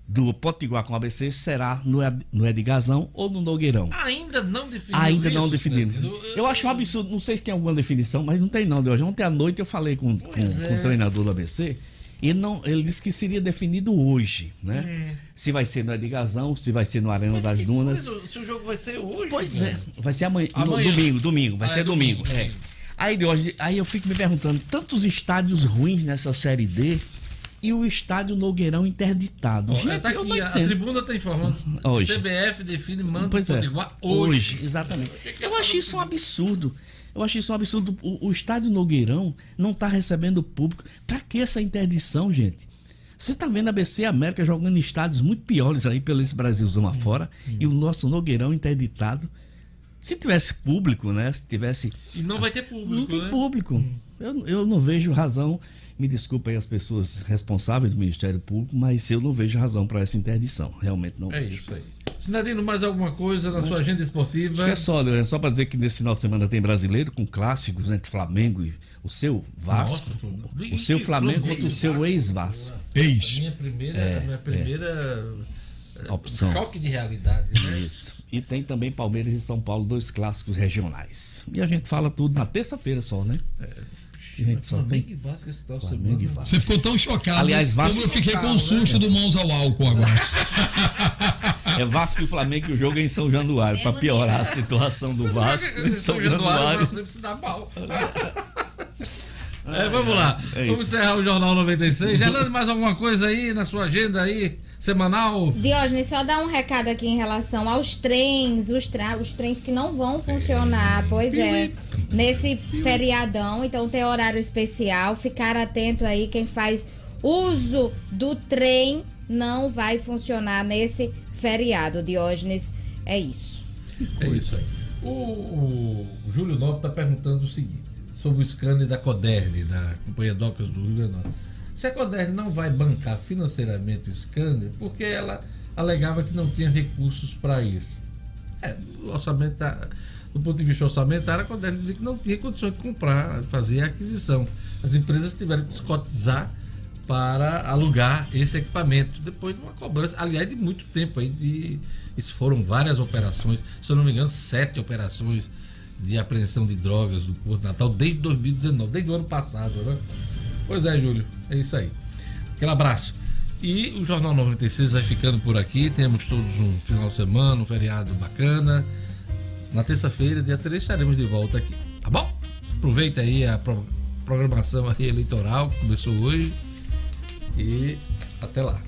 do Potiguar com o ABC será no, Ed- no Edgazão ou no Nogueirão. Ainda não definiu Ainda isso, não definido. Cidadino? Eu acho um absurdo, não sei se tem alguma definição, mas não tem não, de hoje. Ontem à noite eu falei com, com, é. com o treinador do ABC e não, ele disse que seria definido hoje, né? Se vai ser no Edgazão, se vai ser no Arena Mas das Dunas. coisa, Se o jogo vai ser hoje. Pois né? é, vai ser amanhã, no- Amanhã. domingo, domingo, vai Ah, ser é domingo. domingo, é. Aí, hoje, aí eu fico me perguntando, tantos estádios ruins nessa série D e o estádio Nogueirão interditado. Ó, Gente, tá aqui, a entendo. tribuna está informando. Hoje. CBF define mando Pois é. Potiguar hoje. exatamente. Eu achei isso um absurdo. Eu achei isso um absurdo. O, o estádio Nogueirão não está recebendo público. Pra que essa interdição, gente? Você tá vendo a BC América jogando em estádios muito piores aí pelo esse Brasilzão afora e o nosso Nogueirão interditado. Se tivesse público, né? Se tivesse. E não vai ter público, Não tem né? público. Eu, eu não vejo razão. Me desculpa aí as pessoas responsáveis do Ministério Público, mas eu não vejo razão para essa interdição. Realmente não É vejo. isso aí. Sinadino, mais alguma coisa na sua agenda esportiva? Acho que é só, Leandro, é só para dizer que nesse final de semana tem brasileiro com clássicos entre Flamengo e o seu Vasco. Nossa, o seu Flamengo contra o seu Vasco. ex-Vasco. Ex. Minha primeira, É, minha primeira é, Opção. choque de realidade. Né? Isso. E tem também Palmeiras e São Paulo, dois clássicos regionais. E a gente fala tudo na terça-feira só, né? A gente só tem e Vasco esse tal semana. Você ficou tão chocado. Aliás, eu Vasco- fiquei com Né? o susto do mãos ao álcool agora. É Vasco e Flamengo e o jogo é em São Januário, para piorar a situação do Vasco em São São Januário, você se dá mal. É, vamos lá. É vamos encerrar o Jornal 96. Gelando mais alguma coisa aí na sua agenda aí, semanal? Diógenes, só dar um recado aqui em relação aos trens, os, tra os trens que não vão funcionar, pois é, nesse feriadão, então tem horário especial, ficar atento aí, quem faz uso do trem não vai funcionar nesse feriado, Diógenes, é isso. É isso aí. O, o Júlio Nobre está perguntando o seguinte, sobre o scanner da Coderne, da Companhia Docas do Rio Grande do. Se a Coderne não vai bancar financeiramente o scanner, porque ela alegava que não tinha recursos para isso. É, orçamento, tá- do ponto de vista orçamentário, a Coderne dizia que não tinha condições de comprar, fazer a aquisição. As empresas tiveram que se cotizar para alugar esse equipamento, depois de uma cobrança, aliás, de muito tempo aí, de, isso foram várias operações, se eu não me engano, sete operações de apreensão de drogas do Porto Natal desde 2019, desde o ano passado, né? Pois é, Júlio, é isso aí. Aquele abraço. E o Jornal 96 vai ficando por aqui. Temos todos um final de semana, um feriado bacana. Na terça-feira, dia 3, estaremos de volta aqui. Tá bom? Aproveita aí a pro- programação aí eleitoral que começou hoje. E até lá.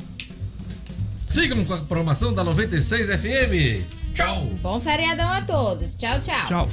Sigam com a programação da 96 FM. Tchau. Bom feriadão a todos. Tchau, tchau. Tchau.